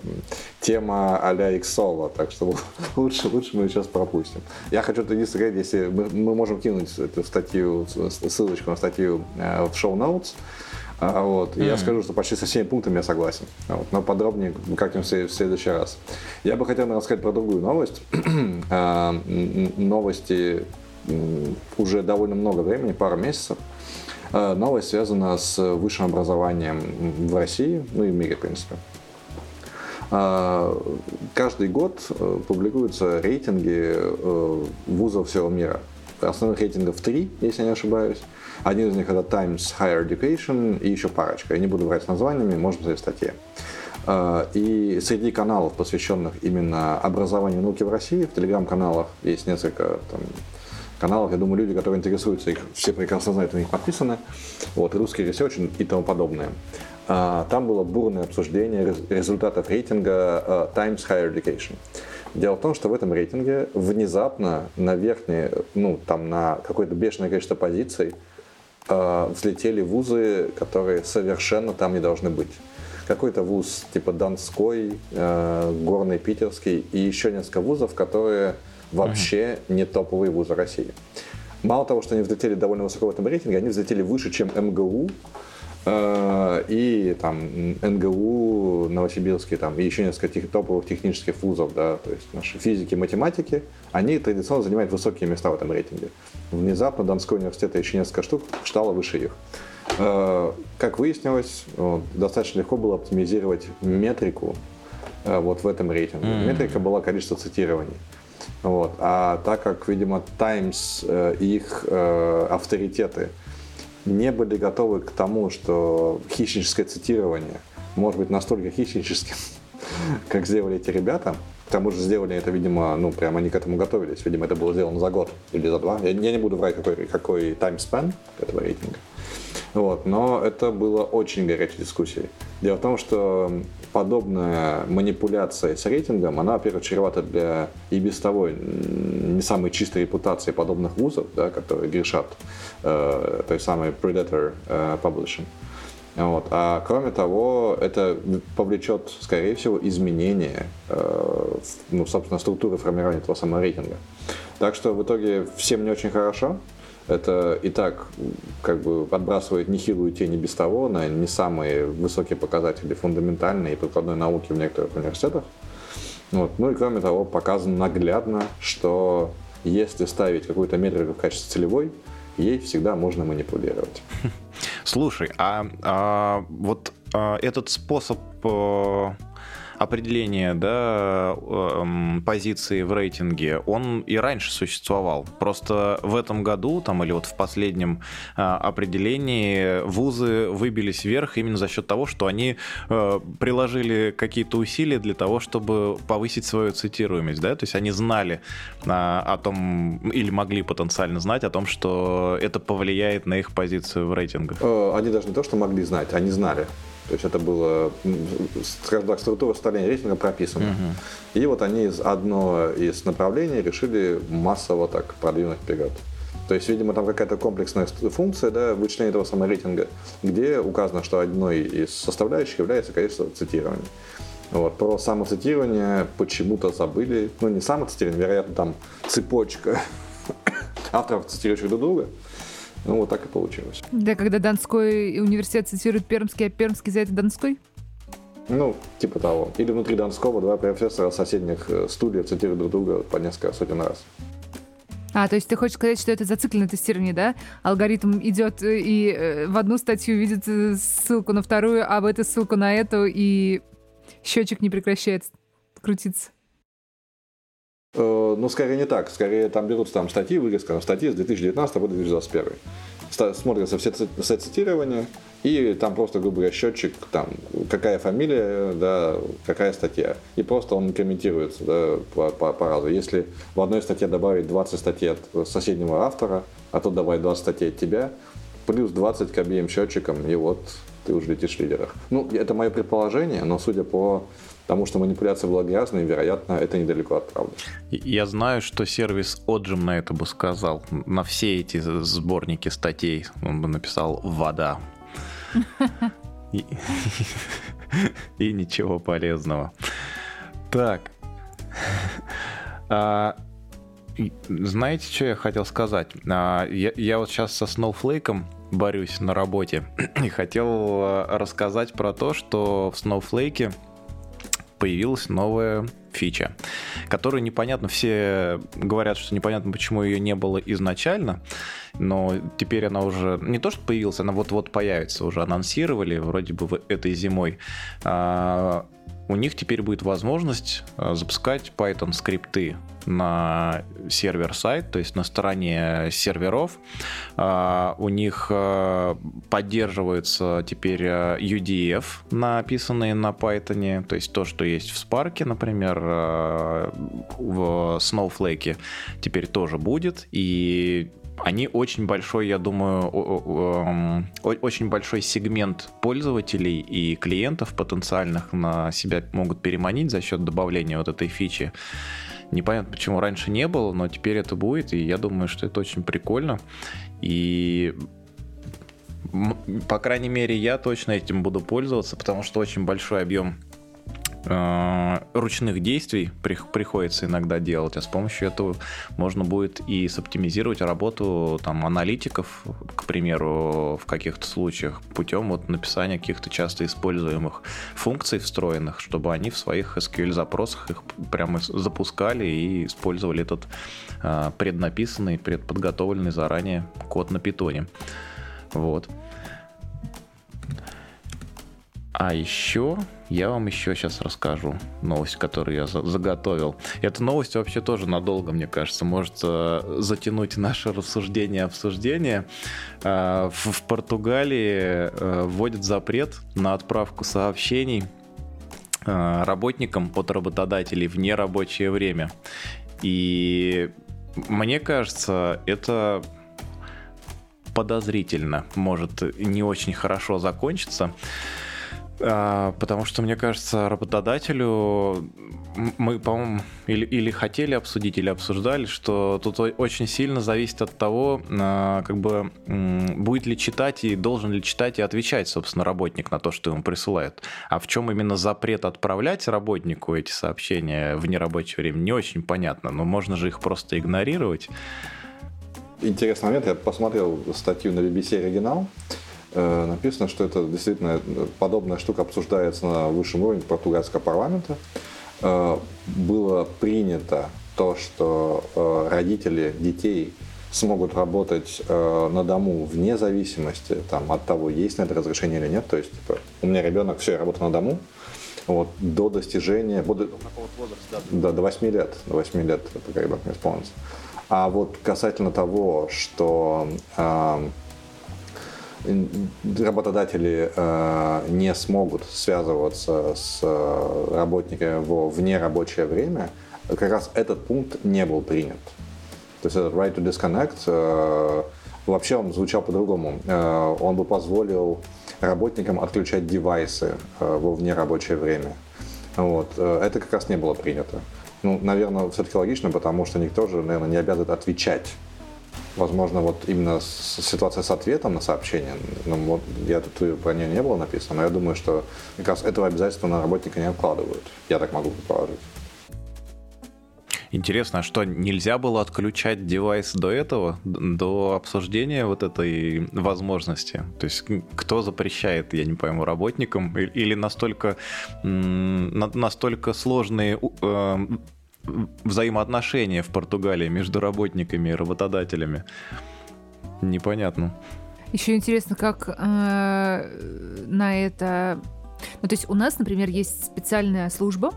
тема а-ля Иксола, так что лучше, лучше мы сейчас пропустим. Я хочу единственное сказать, если мы, мы можем кинуть эту статью, ссылочку на статью э, в шоу-ноутс, а, вот. Mm-hmm. я скажу, что почти со всеми пунктами я согласен. Вот. Но подробнее как-нибудь в следующий раз. Я бы хотел рассказать про другую новость. А, новости уже довольно много времени, пару месяцев. Э, новость связана с высшим образованием в России, ну и в мире, в принципе. Э, каждый год э, публикуются рейтинги вузов всего мира. Основных рейтингов три, если я не ошибаюсь. Один из них это Times Higher Education и еще парочка. Я не буду врать с названиями, можно посмотреть в статье. И среди каналов, посвященных именно образованию и науке в России, в телеграм-каналах есть несколько там, каналах. Я думаю, люди, которые интересуются, их все прекрасно знают, у них подписаны. Вот, Русский research и тому подобное. А, там было бурное обсуждение результатов рейтинга а, Times Higher Education. Дело в том, что в этом рейтинге внезапно на верхние, ну, там на какое-то бешеное количество позиций э, взлетели вузы, которые совершенно там не должны быть. Какой-то вуз типа Донской, Горный Питерский и еще несколько вузов, которые вообще mm-hmm. не топовые вузы России. Мало того, что они взлетели довольно высоко в этом рейтинге, они взлетели выше, чем МГУ, э, и там НГУ, Новосибирский, там, и еще несколько тех, топовых технических вузов, да, то есть наши физики, математики, они традиционно занимают высокие места в этом рейтинге. Внезапно Донской университет и еще несколько штук встало выше их. Э, как выяснилось, достаточно легко было оптимизировать метрику э, вот в этом рейтинге. Mm-hmm. Метрика была количество цитирований. Вот. А так как, видимо, Times э, и их авторитеты не были готовы к тому, что хищническое цитирование может быть настолько хищническим, как сделали эти ребята, к тому же сделали это, видимо, ну, прямо они к этому готовились. Видимо, это было сделано за год или за два. Я, я не буду врать, какой, какой таймспен этого рейтинга. Вот, но это было очень горячей дискуссией. Дело в том, что подобная манипуляция с рейтингом, она, во-первых, чревата для и без того не самой чистой репутации подобных вузов, да, которые грешат э, той самой Predator э, Publishing. Вот. А кроме того, это повлечет, скорее всего, изменение, э, ну, собственно, структуры формирования этого самого рейтинга. Так что в итоге всем не очень хорошо. Это и так как бы отбрасывает нехилую тень и без того на не самые высокие показатели фундаментальной и прикладной науки в некоторых университетах. Вот. Ну и кроме того, показано наглядно, что если ставить какую-то метрику в качестве целевой, ей всегда можно манипулировать. Слушай, а, а вот а, этот способ а, определения да, эм, позиции в рейтинге, он и раньше существовал. Просто в этом году, там, или вот в последнем э, определении, вузы выбились вверх именно за счет того, что они э, приложили какие-то усилия для того, чтобы повысить свою цитируемость. Да? То есть они знали э, о том, или могли потенциально знать о том, что это повлияет на их позицию в рейтингах. Они даже не то, что могли знать, они знали. То есть это было, скажем так, структура составления рейтинга прописана. Угу. И вот они из одно из направлений решили массово так продвинуть вперед. То есть, видимо, там какая-то комплексная функция да, вычисления этого самого рейтинга, где указано, что одной из составляющих является количество цитирований. Вот. Про самоцитирование почему-то забыли. Ну, не самоцитирование, вероятно, там цепочка авторов, цитирующих друг друга. Ну, вот так и получилось. Да, когда Донской университет цитирует Пермский, а Пермский за это Донской? Ну, типа того. Или внутри Донского два профессора соседних э, студий цитируют друг друга по несколько сотен раз. А, то есть ты хочешь сказать, что это зацикленное тестирование, да? Алгоритм идет э, и э, в одну статью видит ссылку на вторую, а в эту ссылку на эту, и счетчик не прекращает крутиться. Э, ну, скорее не так. Скорее там берутся там статьи, вырезка статьи с 2019 по 2021. Смотрятся все, все цитирования, и там просто, грубо говоря, счетчик, там, какая фамилия, да, какая статья. И просто он комментируется да, по, по, по разу. Если в одной статье добавить 20 статей от соседнего автора, а тут добавить 20 статей от тебя, плюс 20 к обеим счетчикам, и вот ты уже летишь в лидерах. Ну, это мое предположение, но судя по тому, что манипуляция была грязной, вероятно, это недалеко от правды. Я знаю, что сервис Отжим на это бы сказал. На все эти сборники статей он бы написал «вода». И ничего полезного. Так. А, знаете, что я хотел сказать? А, я, я вот сейчас со Snowflake борюсь на работе и хотел а, рассказать про то, что в Snowflake появилась новая фича, которую непонятно, все говорят, что непонятно, почему ее не было изначально, но теперь она уже не то, что появилась, она вот-вот появится, уже анонсировали вроде бы этой зимой. У них теперь будет возможность а, запускать Python скрипты на сервер-сайт, то есть на стороне серверов. А, у них а, поддерживается теперь UDF, написанные на Python, то есть то, что есть в Spark, например, в Snowflake, теперь тоже будет. И они очень большой, я думаю, очень большой сегмент пользователей и клиентов потенциальных на себя могут переманить за счет добавления вот этой фичи. Непонятно, почему раньше не было, но теперь это будет, и я думаю, что это очень прикольно. И по крайней мере, я точно этим буду пользоваться, потому что очень большой объем Э, ручных действий приходится иногда делать, а с помощью этого можно будет и соптимизировать работу там, аналитиков, к примеру, в каких-то случаях, путем вот написания каких-то часто используемых функций встроенных, чтобы они в своих SQL-запросах их прямо запускали и использовали этот э, преднаписанный, предподготовленный заранее код на питоне. Вот. А еще я вам еще сейчас расскажу новость, которую я заготовил. Эта новость вообще тоже надолго, мне кажется, может э, затянуть наше рассуждение, обсуждение. Э, в Португалии э, вводят запрет на отправку сообщений работникам от работодателей в нерабочее время. И мне кажется, это подозрительно может не очень хорошо закончиться. А, потому что, мне кажется, работодателю мы, по-моему, или, или хотели обсудить, или обсуждали, что тут очень сильно зависит от того, а, как бы будет ли читать и должен ли читать и отвечать, собственно, работник на то, что ему присылают. А в чем именно запрет отправлять работнику эти сообщения в нерабочее время, не очень понятно. Но можно же их просто игнорировать. Интересный момент. Я посмотрел статью на BBC оригинал. Э, написано, что это действительно э, подобная штука обсуждается на высшем уровне португальского парламента. Э, было принято то, что родители детей смогут работать на дому вне зависимости там, от того, есть на это разрешение или нет. То есть, типа, у меня ребенок, все, я работаю на дому, вот, до достижения, буду, до, до 8 лет, до 8 лет, пока ребенок не исполнится. А вот касательно того, что э, работодатели э, не смогут связываться с э, работниками в внерабочее время, как раз этот пункт не был принят. То есть этот right to disconnect э, вообще он звучал по-другому. Э, он бы позволил работникам отключать девайсы э, во внерабочее время. Вот. Э, это как раз не было принято. Ну, наверное, все-таки логично, потому что никто же, наверное, не обязан отвечать Возможно, вот именно ситуация с ответом на сообщение, ну, вот я тут про нее не было написано, но я думаю, что как раз этого обязательства на работника не откладывают. Я так могу предположить. Интересно, а что нельзя было отключать девайс до этого, до обсуждения вот этой возможности? То есть кто запрещает, я не пойму, работникам или настолько, настолько сложные э, взаимоотношения в Португалии между работниками и работодателями. Непонятно. Еще интересно, как э, на это... Ну, то есть у нас, например, есть специальная служба,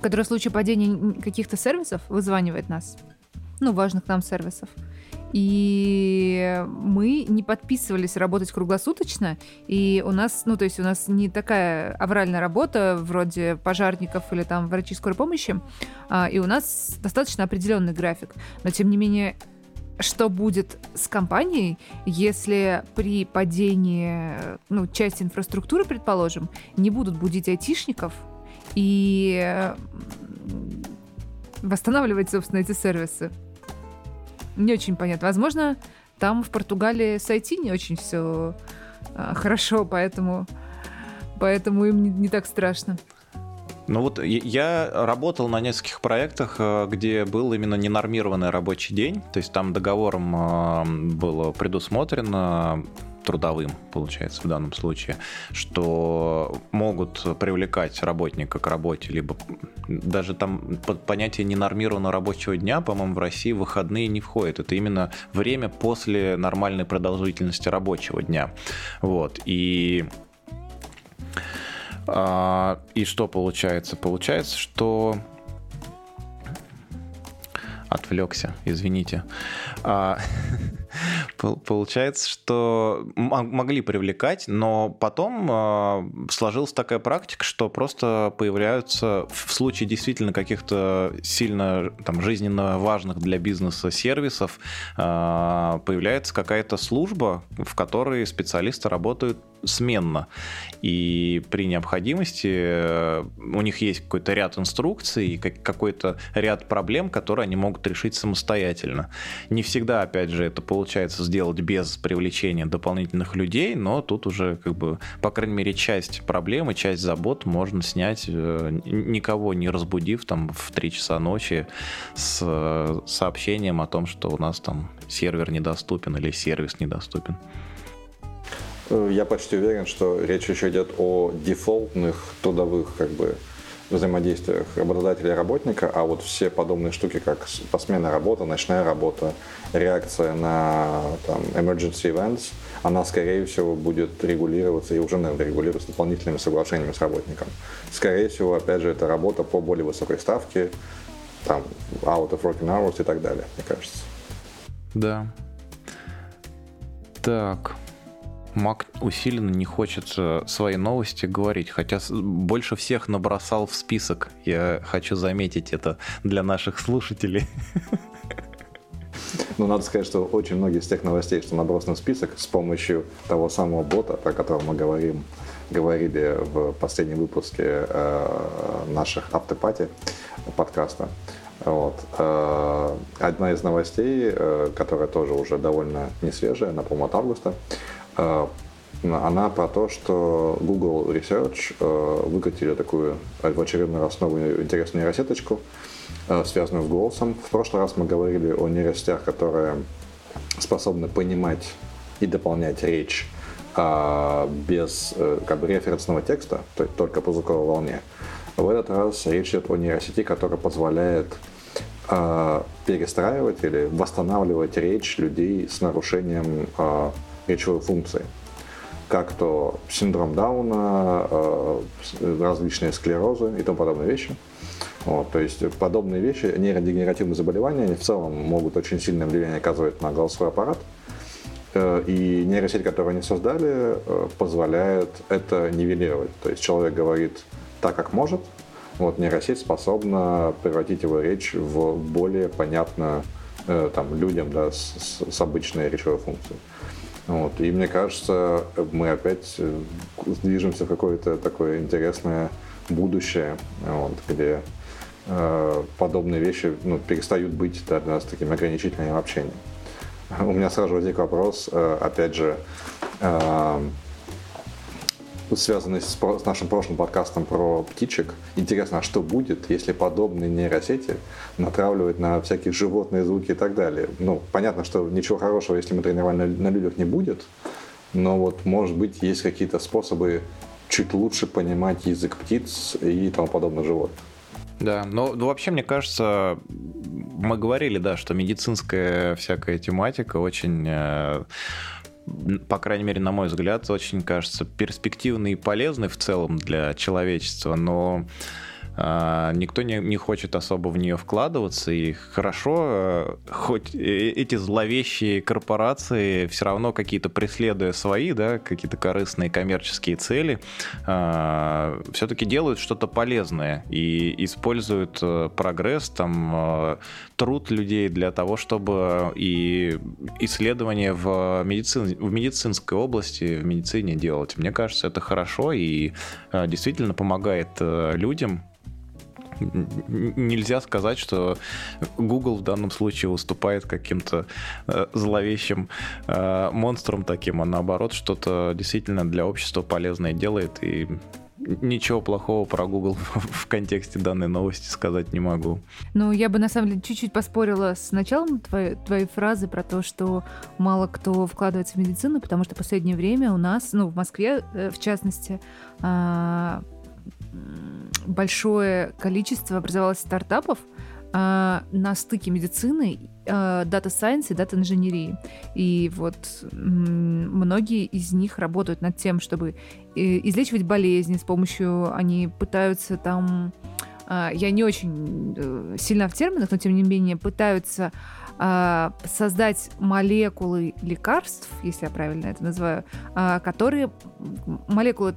которая в случае падения каких-то сервисов вызванивает нас, ну, важных нам сервисов. И мы не подписывались работать круглосуточно, и у нас, ну, то есть у нас не такая авральная работа вроде пожарников или там врачей скорой помощи, а, и у нас достаточно определенный график. Но, тем не менее, что будет с компанией, если при падении ну, части инфраструктуры, предположим, не будут будить айтишников и восстанавливать, собственно, эти сервисы? Не очень понятно. Возможно, там в Португалии с IT не очень все а, хорошо, поэтому, поэтому им не, не так страшно. Ну вот я работал на нескольких проектах, э, где был именно ненормированный рабочий день, то есть там договором э, было предусмотрено трудовым, получается, в данном случае, что могут привлекать работника к работе, либо даже там под понятие ненормированного рабочего дня, по-моему, в России выходные не входят. Это именно время после нормальной продолжительности рабочего дня. Вот. И а, и что получается? Получается, что отвлекся, извините. А, Получается, что могли привлекать, но потом а, сложилась такая практика, что просто появляются в случае действительно каких-то сильно там, жизненно важных для бизнеса сервисов, а, появляется какая-то служба, в которой специалисты работают сменно. И при необходимости э, у них есть какой-то ряд инструкций, какой-то ряд проблем, которые они могут решить самостоятельно. Не всегда, опять же, это получается сделать без привлечения дополнительных людей, но тут уже, как бы, по крайней мере, часть проблемы, часть забот можно снять, э, никого не разбудив там в 3 часа ночи с э, сообщением о том, что у нас там сервер недоступен или сервис недоступен. Э, я почти уверен, что речь еще идет о дефолтных трудовых как бы взаимодействиях работодателя и работника, а вот все подобные штуки, как посменная работа, ночная работа, реакция на там, emergency events, она, скорее всего, будет регулироваться и уже, наверное, регулируется дополнительными соглашениями с работником. Скорее всего, опять же, это работа по более высокой ставке, там, out of working hours и так далее, мне кажется. Да. Так, Мак усиленно не хочет свои новости говорить, хотя больше всех набросал в список. Я хочу заметить это для наших слушателей. Ну, надо сказать, что очень многие из тех новостей, что набросаны в список с помощью того самого бота, о котором мы говорим, говорили в последнем выпуске э, наших автопати подкаста. Вот. Э, одна из новостей, э, которая тоже уже довольно не свежая, она, по-моему, от августа, она про то, что Google Research выкатили такую в очередной раз новую интересную нейросеточку, связанную с голосом. В прошлый раз мы говорили о нейросетях, которые способны понимать и дополнять речь без как бы, референсного текста, то есть только по звуковой волне. В этот раз речь идет о нейросети, которая позволяет э, перестраивать или восстанавливать речь людей с нарушением э, речевой функции. Как то синдром Дауна, э, различные склерозы и тому подобные вещи. Вот, то есть подобные вещи, нейродегенеративные заболевания, они в целом могут очень сильное влияние оказывать на голосовой аппарат. И нейросеть, которую они создали, позволяет это нивелировать. То есть человек говорит так, как может. Вот нейросеть способна превратить его речь в более понятную э, там, людям да, с, с обычной речевой функцией. Вот. И мне кажется, мы опять э, движемся в какое-то такое интересное будущее, вот, где э, подобные вещи ну, перестают быть да, для нас таким ограничительным общением. У меня сразу возник вопрос, э, опять же, э, связанный с, с нашим прошлым подкастом про птичек. Интересно, а что будет, если подобные нейросети натравливать на всякие животные звуки и так далее? Ну, понятно, что ничего хорошего, если мы тренировали на, на людях, не будет, но вот, может быть, есть какие-то способы чуть лучше понимать язык птиц и тому подобных животных. Да, но ну, вообще, мне кажется, мы говорили, да, что медицинская всякая тематика очень э, по крайней мере, на мой взгляд, очень кажется перспективный и полезный в целом для человечества, но никто не, не хочет особо в нее вкладываться, и хорошо, э, хоть эти зловещие корпорации все равно какие-то преследуя свои, да, какие-то корыстные коммерческие цели, а, все-таки делают что-то полезное и используют э, прогресс, там, э, труд людей для того, чтобы и исследования в, медицин, в медицинской области, в медицине делать. Мне кажется, это хорошо и действительно помогает людям нельзя сказать, что Google в данном случае выступает каким-то э, зловещим э, монстром таким, а наоборот что-то действительно для общества полезное делает и ничего плохого про Google в контексте данной новости сказать не могу. Ну, я бы на самом деле чуть-чуть поспорила с началом твоей, твоей фразы про то, что мало кто вкладывается в медицину, потому что в последнее время у нас, ну, в Москве, э, в частности, а, большое количество образовалось стартапов э, на стыке медицины, дата э, сайенс и дата инженерии. И вот многие из них работают над тем, чтобы э, излечивать болезни с помощью, они пытаются там, э, я не очень э, сильна в терминах, но тем не менее пытаются а, создать молекулы лекарств, если я правильно это называю, а, которые молекулы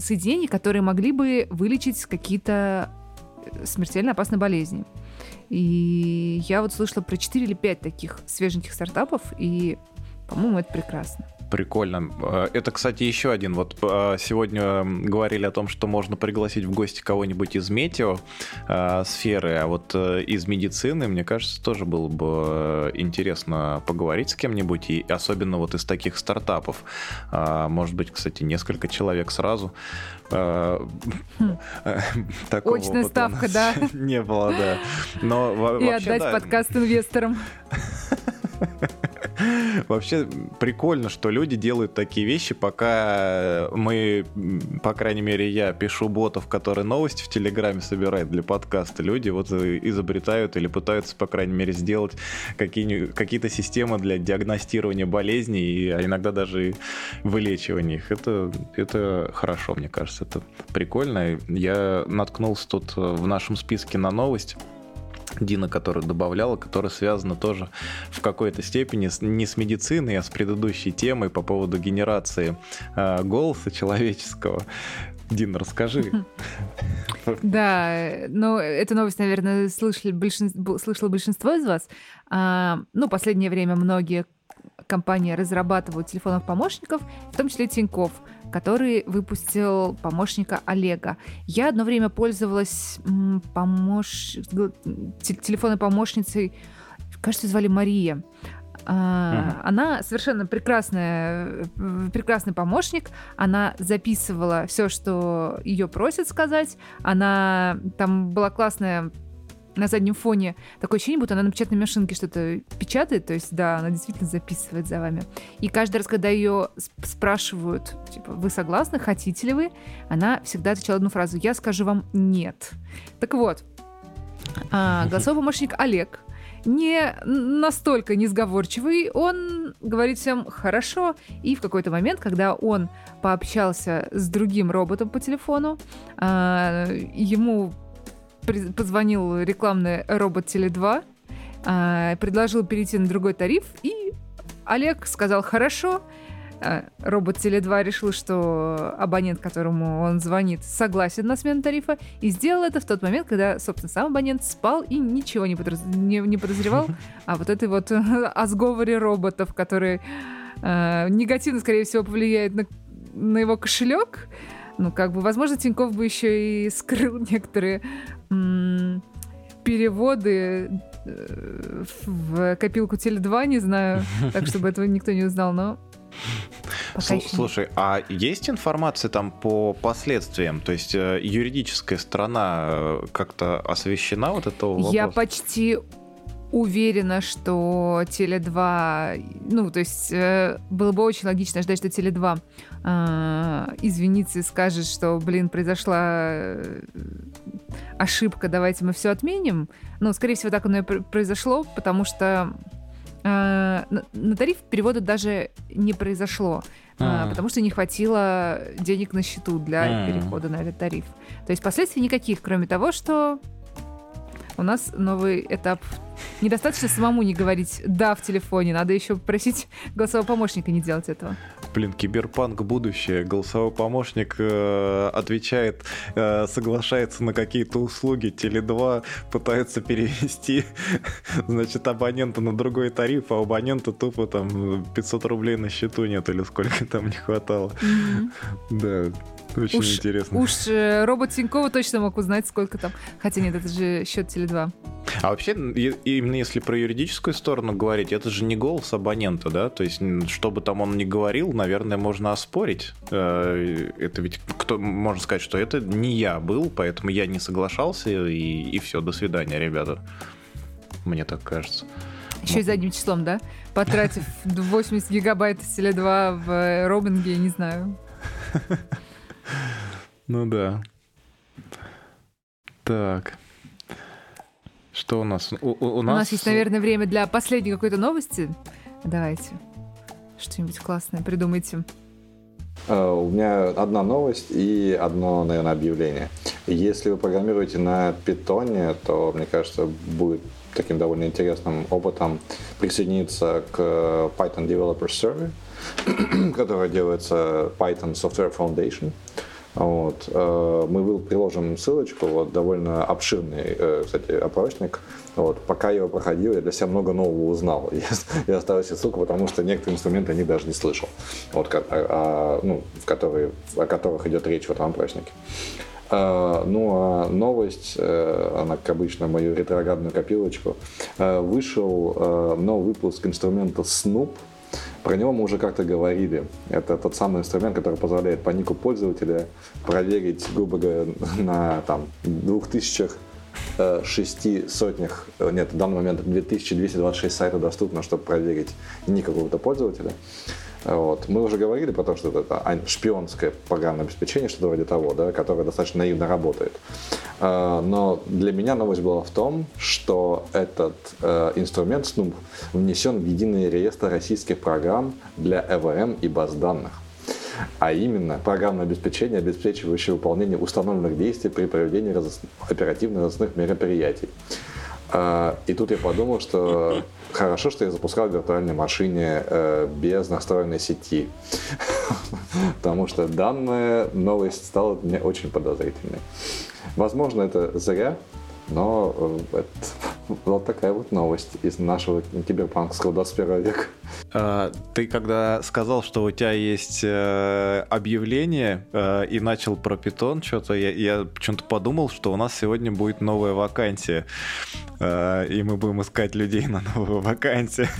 соединений, которые могли бы вылечить какие-то э, смертельно опасные болезни. И я вот слышала про 4 или 5 таких свеженьких стартапов, и, по-моему, это прекрасно. Прикольно. Э, это, кстати, еще один. Вот э, сегодня говорили о том, что можно пригласить в гости кого-нибудь из метео э, сферы, а вот из медицины, мне кажется, тоже было бы интересно поговорить с кем-нибудь, и особенно вот из таких стартапов. Может быть, кстати, несколько человек сразу. Хм. Очная ставка, да? Не было, да. Но и отдать подкаст инвесторам. Вообще прикольно, что люди делают такие вещи, пока мы, по крайней мере, я пишу ботов, которые новости в Телеграме собирают для подкаста. Люди вот изобретают или пытаются, по крайней мере, сделать какие-то системы для диагностирования болезней, и а иногда даже вылечивания их. Это, это хорошо, мне кажется, это прикольно. Я наткнулся тут в нашем списке на новость Дина, которую добавляла, которая связана тоже в какой-то степени не с медициной, а с предыдущей темой по поводу генерации э, голоса человеческого. Дина, расскажи. Да, ну, эту новость, наверное, слышали большинство, слышало большинство из вас. А, ну, последнее время многие компании разрабатывают телефонов помощников, в том числе Тиньков который выпустил помощника Олега. Я одно время пользовалась помощ... телефонной помощницей, кажется, звали Мария. Uh-huh. Она совершенно прекрасная, прекрасный помощник. Она записывала все, что ее просят сказать. Она там была классная на заднем фоне такое ощущение, будто она на печатной машинке что-то печатает, то есть, да, она действительно записывает за вами. И каждый раз, когда ее спрашивают, типа, вы согласны, хотите ли вы, она всегда отвечала одну фразу, я скажу вам нет. Так вот, а, голосовой помощник Олег, не настолько несговорчивый, он говорит всем хорошо, и в какой-то момент, когда он пообщался с другим роботом по телефону, а, ему позвонил рекламный робот Теле2, а, предложил перейти на другой тариф, и Олег сказал «хорошо». А, робот Теле2 решил, что абонент, которому он звонит, согласен на смену тарифа, и сделал это в тот момент, когда, собственно, сам абонент спал и ничего не, подраз... не, не подозревал о вот этой вот о сговоре роботов, который э, негативно, скорее всего, повлияет на, на его кошелек, ну, как бы, возможно, Тиньков бы еще и скрыл некоторые переводы э, в копилку Теле2, не знаю, так, чтобы этого никто не узнал, но Слушай, а есть информация там по последствиям? То есть э, юридическая сторона э, как-то освещена вот этого вопроса? Я почти уверена, что Теле2, ну, то есть было бы очень логично ждать, что Теле2 э, извинится и скажет, что, блин, произошла э, ошибка, давайте мы все отменим. Ну, скорее всего, так оно и произошло, потому что э, на, тариф перевода даже не произошло, mm. потому что не хватило денег на счету для mm. перехода на этот тариф. То есть последствий никаких, кроме того, что у нас новый этап. Недостаточно самому не говорить «да» в телефоне, надо еще просить голосового помощника не делать этого. Блин, киберпанк будущее. Голосовой помощник э, отвечает, э, соглашается на какие-то услуги. Теле2 пытается перевести, значит, абонента на другой тариф, а абонента тупо там 500 рублей на счету нет или сколько там не хватало. Mm-hmm. Да, очень уж, интересно. Уж э, робот Тинькова точно мог узнать, сколько там. Хотя нет, это же счет Теле2. А вообще, именно если про юридическую сторону говорить, это же не голос абонента, да? То есть, что бы там он ни говорил, наверное, можно оспорить. Э, это ведь кто можно сказать, что это не я был, поэтому я не соглашался, и, и все, до свидания, ребята. Мне так кажется. Еще ну. и задним числом, да? Потратив 80 гигабайт Теле2 в роуминге, не знаю. Ну да. Так. Что у нас? У, у, у, нас... у нас есть, наверное, время для последней какой-то новости. Давайте. Что-нибудь классное придумайте. Uh, у меня одна новость и одно, наверное, объявление. Если вы программируете на питоне, то, мне кажется, будет таким довольно интересным опытом присоединиться к Python Developer Survey, которая делается Python Software Foundation. Вот. Э, мы приложим ссылочку, вот, довольно обширный, э, кстати, опросник. Вот. Пока я его проходил, я для себя много нового узнал. Я, оставил себе ссылку, потому что некоторые инструменты я даже не слышал, вот, а, а, ну, в которые, о которых идет речь в этом опроснике. Uh, ну а новость, она, как обычно, мою ретроградную копилочку, вышел новый выпуск инструмента Snoop, про него мы уже как-то говорили. Это тот самый инструмент, который позволяет по нику пользователя проверить, грубо говоря, на там, двух тысячах э, шести сотнях, э, нет, в данный момент 2226 сайтов доступно, чтобы проверить ник какого-то пользователя. Вот. Мы уже говорили про то, что это шпионское программное обеспечение, что-то вроде того, да, которое достаточно наивно работает. А, но для меня новость была в том, что этот э, инструмент Snoop внесен в единый реестр российских программ для ЭВМ и баз данных а именно программное обеспечение, обеспечивающее выполнение установленных действий при проведении оперативно-розыскных мероприятий. А, и тут я подумал, что хорошо, что я запускал в виртуальной машине э, без настроенной сети. Потому что данная новость стала мне очень подозрительной. Возможно, это зря, но это, вот такая вот новость из нашего киберпанкского 21 века. А, ты когда сказал, что у тебя есть э, объявление э, и начал про питон, что-то я, я почему-то подумал, что у нас сегодня будет новая вакансия. Э, и мы будем искать людей на новую вакансию.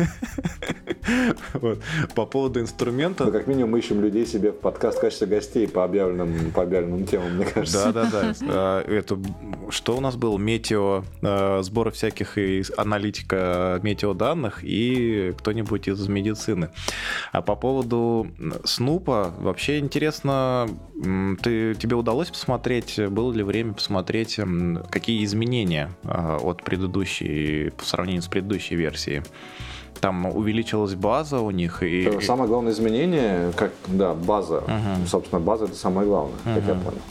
Вот. По поводу инструмента... Ну, как минимум, мы ищем людей себе в подкаст в качестве гостей по объявленным, по объявленным темам, мне кажется. Да-да-да. Это, что у нас был? Метео, сбор всяких и аналитика метеоданных и кто-нибудь из медицины. А по поводу Снупа, вообще интересно, ты, тебе удалось посмотреть, было ли время посмотреть, какие изменения от предыдущей, по сравнению с предыдущей версией? Там увеличилась база у них и... Самое главное изменение, как, да, база. Угу. Собственно, база это самое главное, угу. как я понял.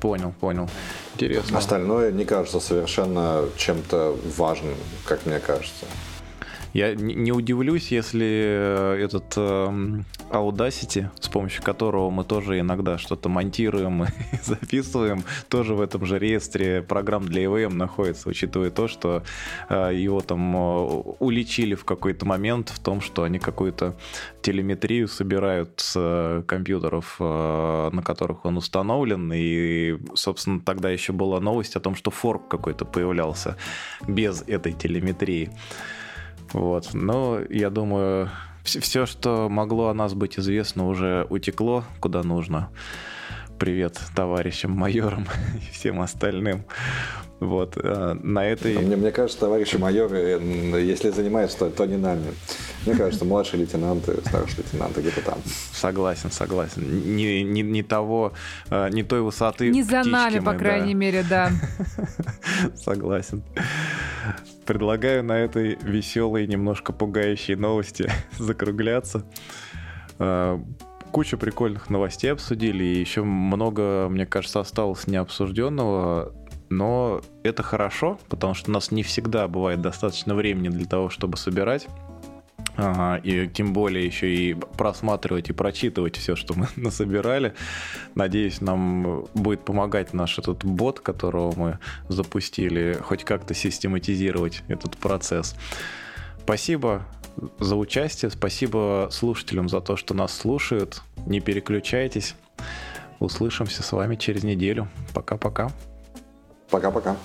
Понял, понял. Интересно. Остальное не кажется совершенно чем-то важным, как мне кажется. Я не удивлюсь, если э, этот э, Audacity, с помощью которого мы тоже иногда что-то монтируем и записываем, тоже в этом же реестре программ для EVM находится, учитывая то, что э, его там уличили в какой-то момент в том, что они какую-то телеметрию собирают с компьютеров, на которых он установлен, и, собственно, тогда еще была новость о том, что форк какой-то появлялся без этой телеметрии. Вот. Но я думаю, все, что могло о нас быть известно, уже утекло куда нужно. Привет товарищам майорам и всем остальным. Вот, э, на этой... Мне, мне кажется, товарищи майоры, э, если занимаются, то, то не нами. Мне кажется, младшие лейтенанты, старшие лейтенанты где-то там. Согласен, согласен. Не, не, не того, э, не той высоты Не за нами, мы, по крайней да. мере, да. Согласен. Предлагаю на этой веселой, немножко пугающей новости закругляться. Кучу прикольных новостей обсудили, и еще много, мне кажется, осталось необсужденного но это хорошо, потому что у нас не всегда бывает достаточно времени для того, чтобы собирать. Ага, и тем более еще и просматривать и прочитывать все, что мы насобирали. Надеюсь, нам будет помогать наш этот бот, которого мы запустили, хоть как-то систематизировать этот процесс. Спасибо за участие, спасибо слушателям за то, что нас слушают. Не переключайтесь. Услышимся с вами через неделю. Пока-пока. Пока-пока.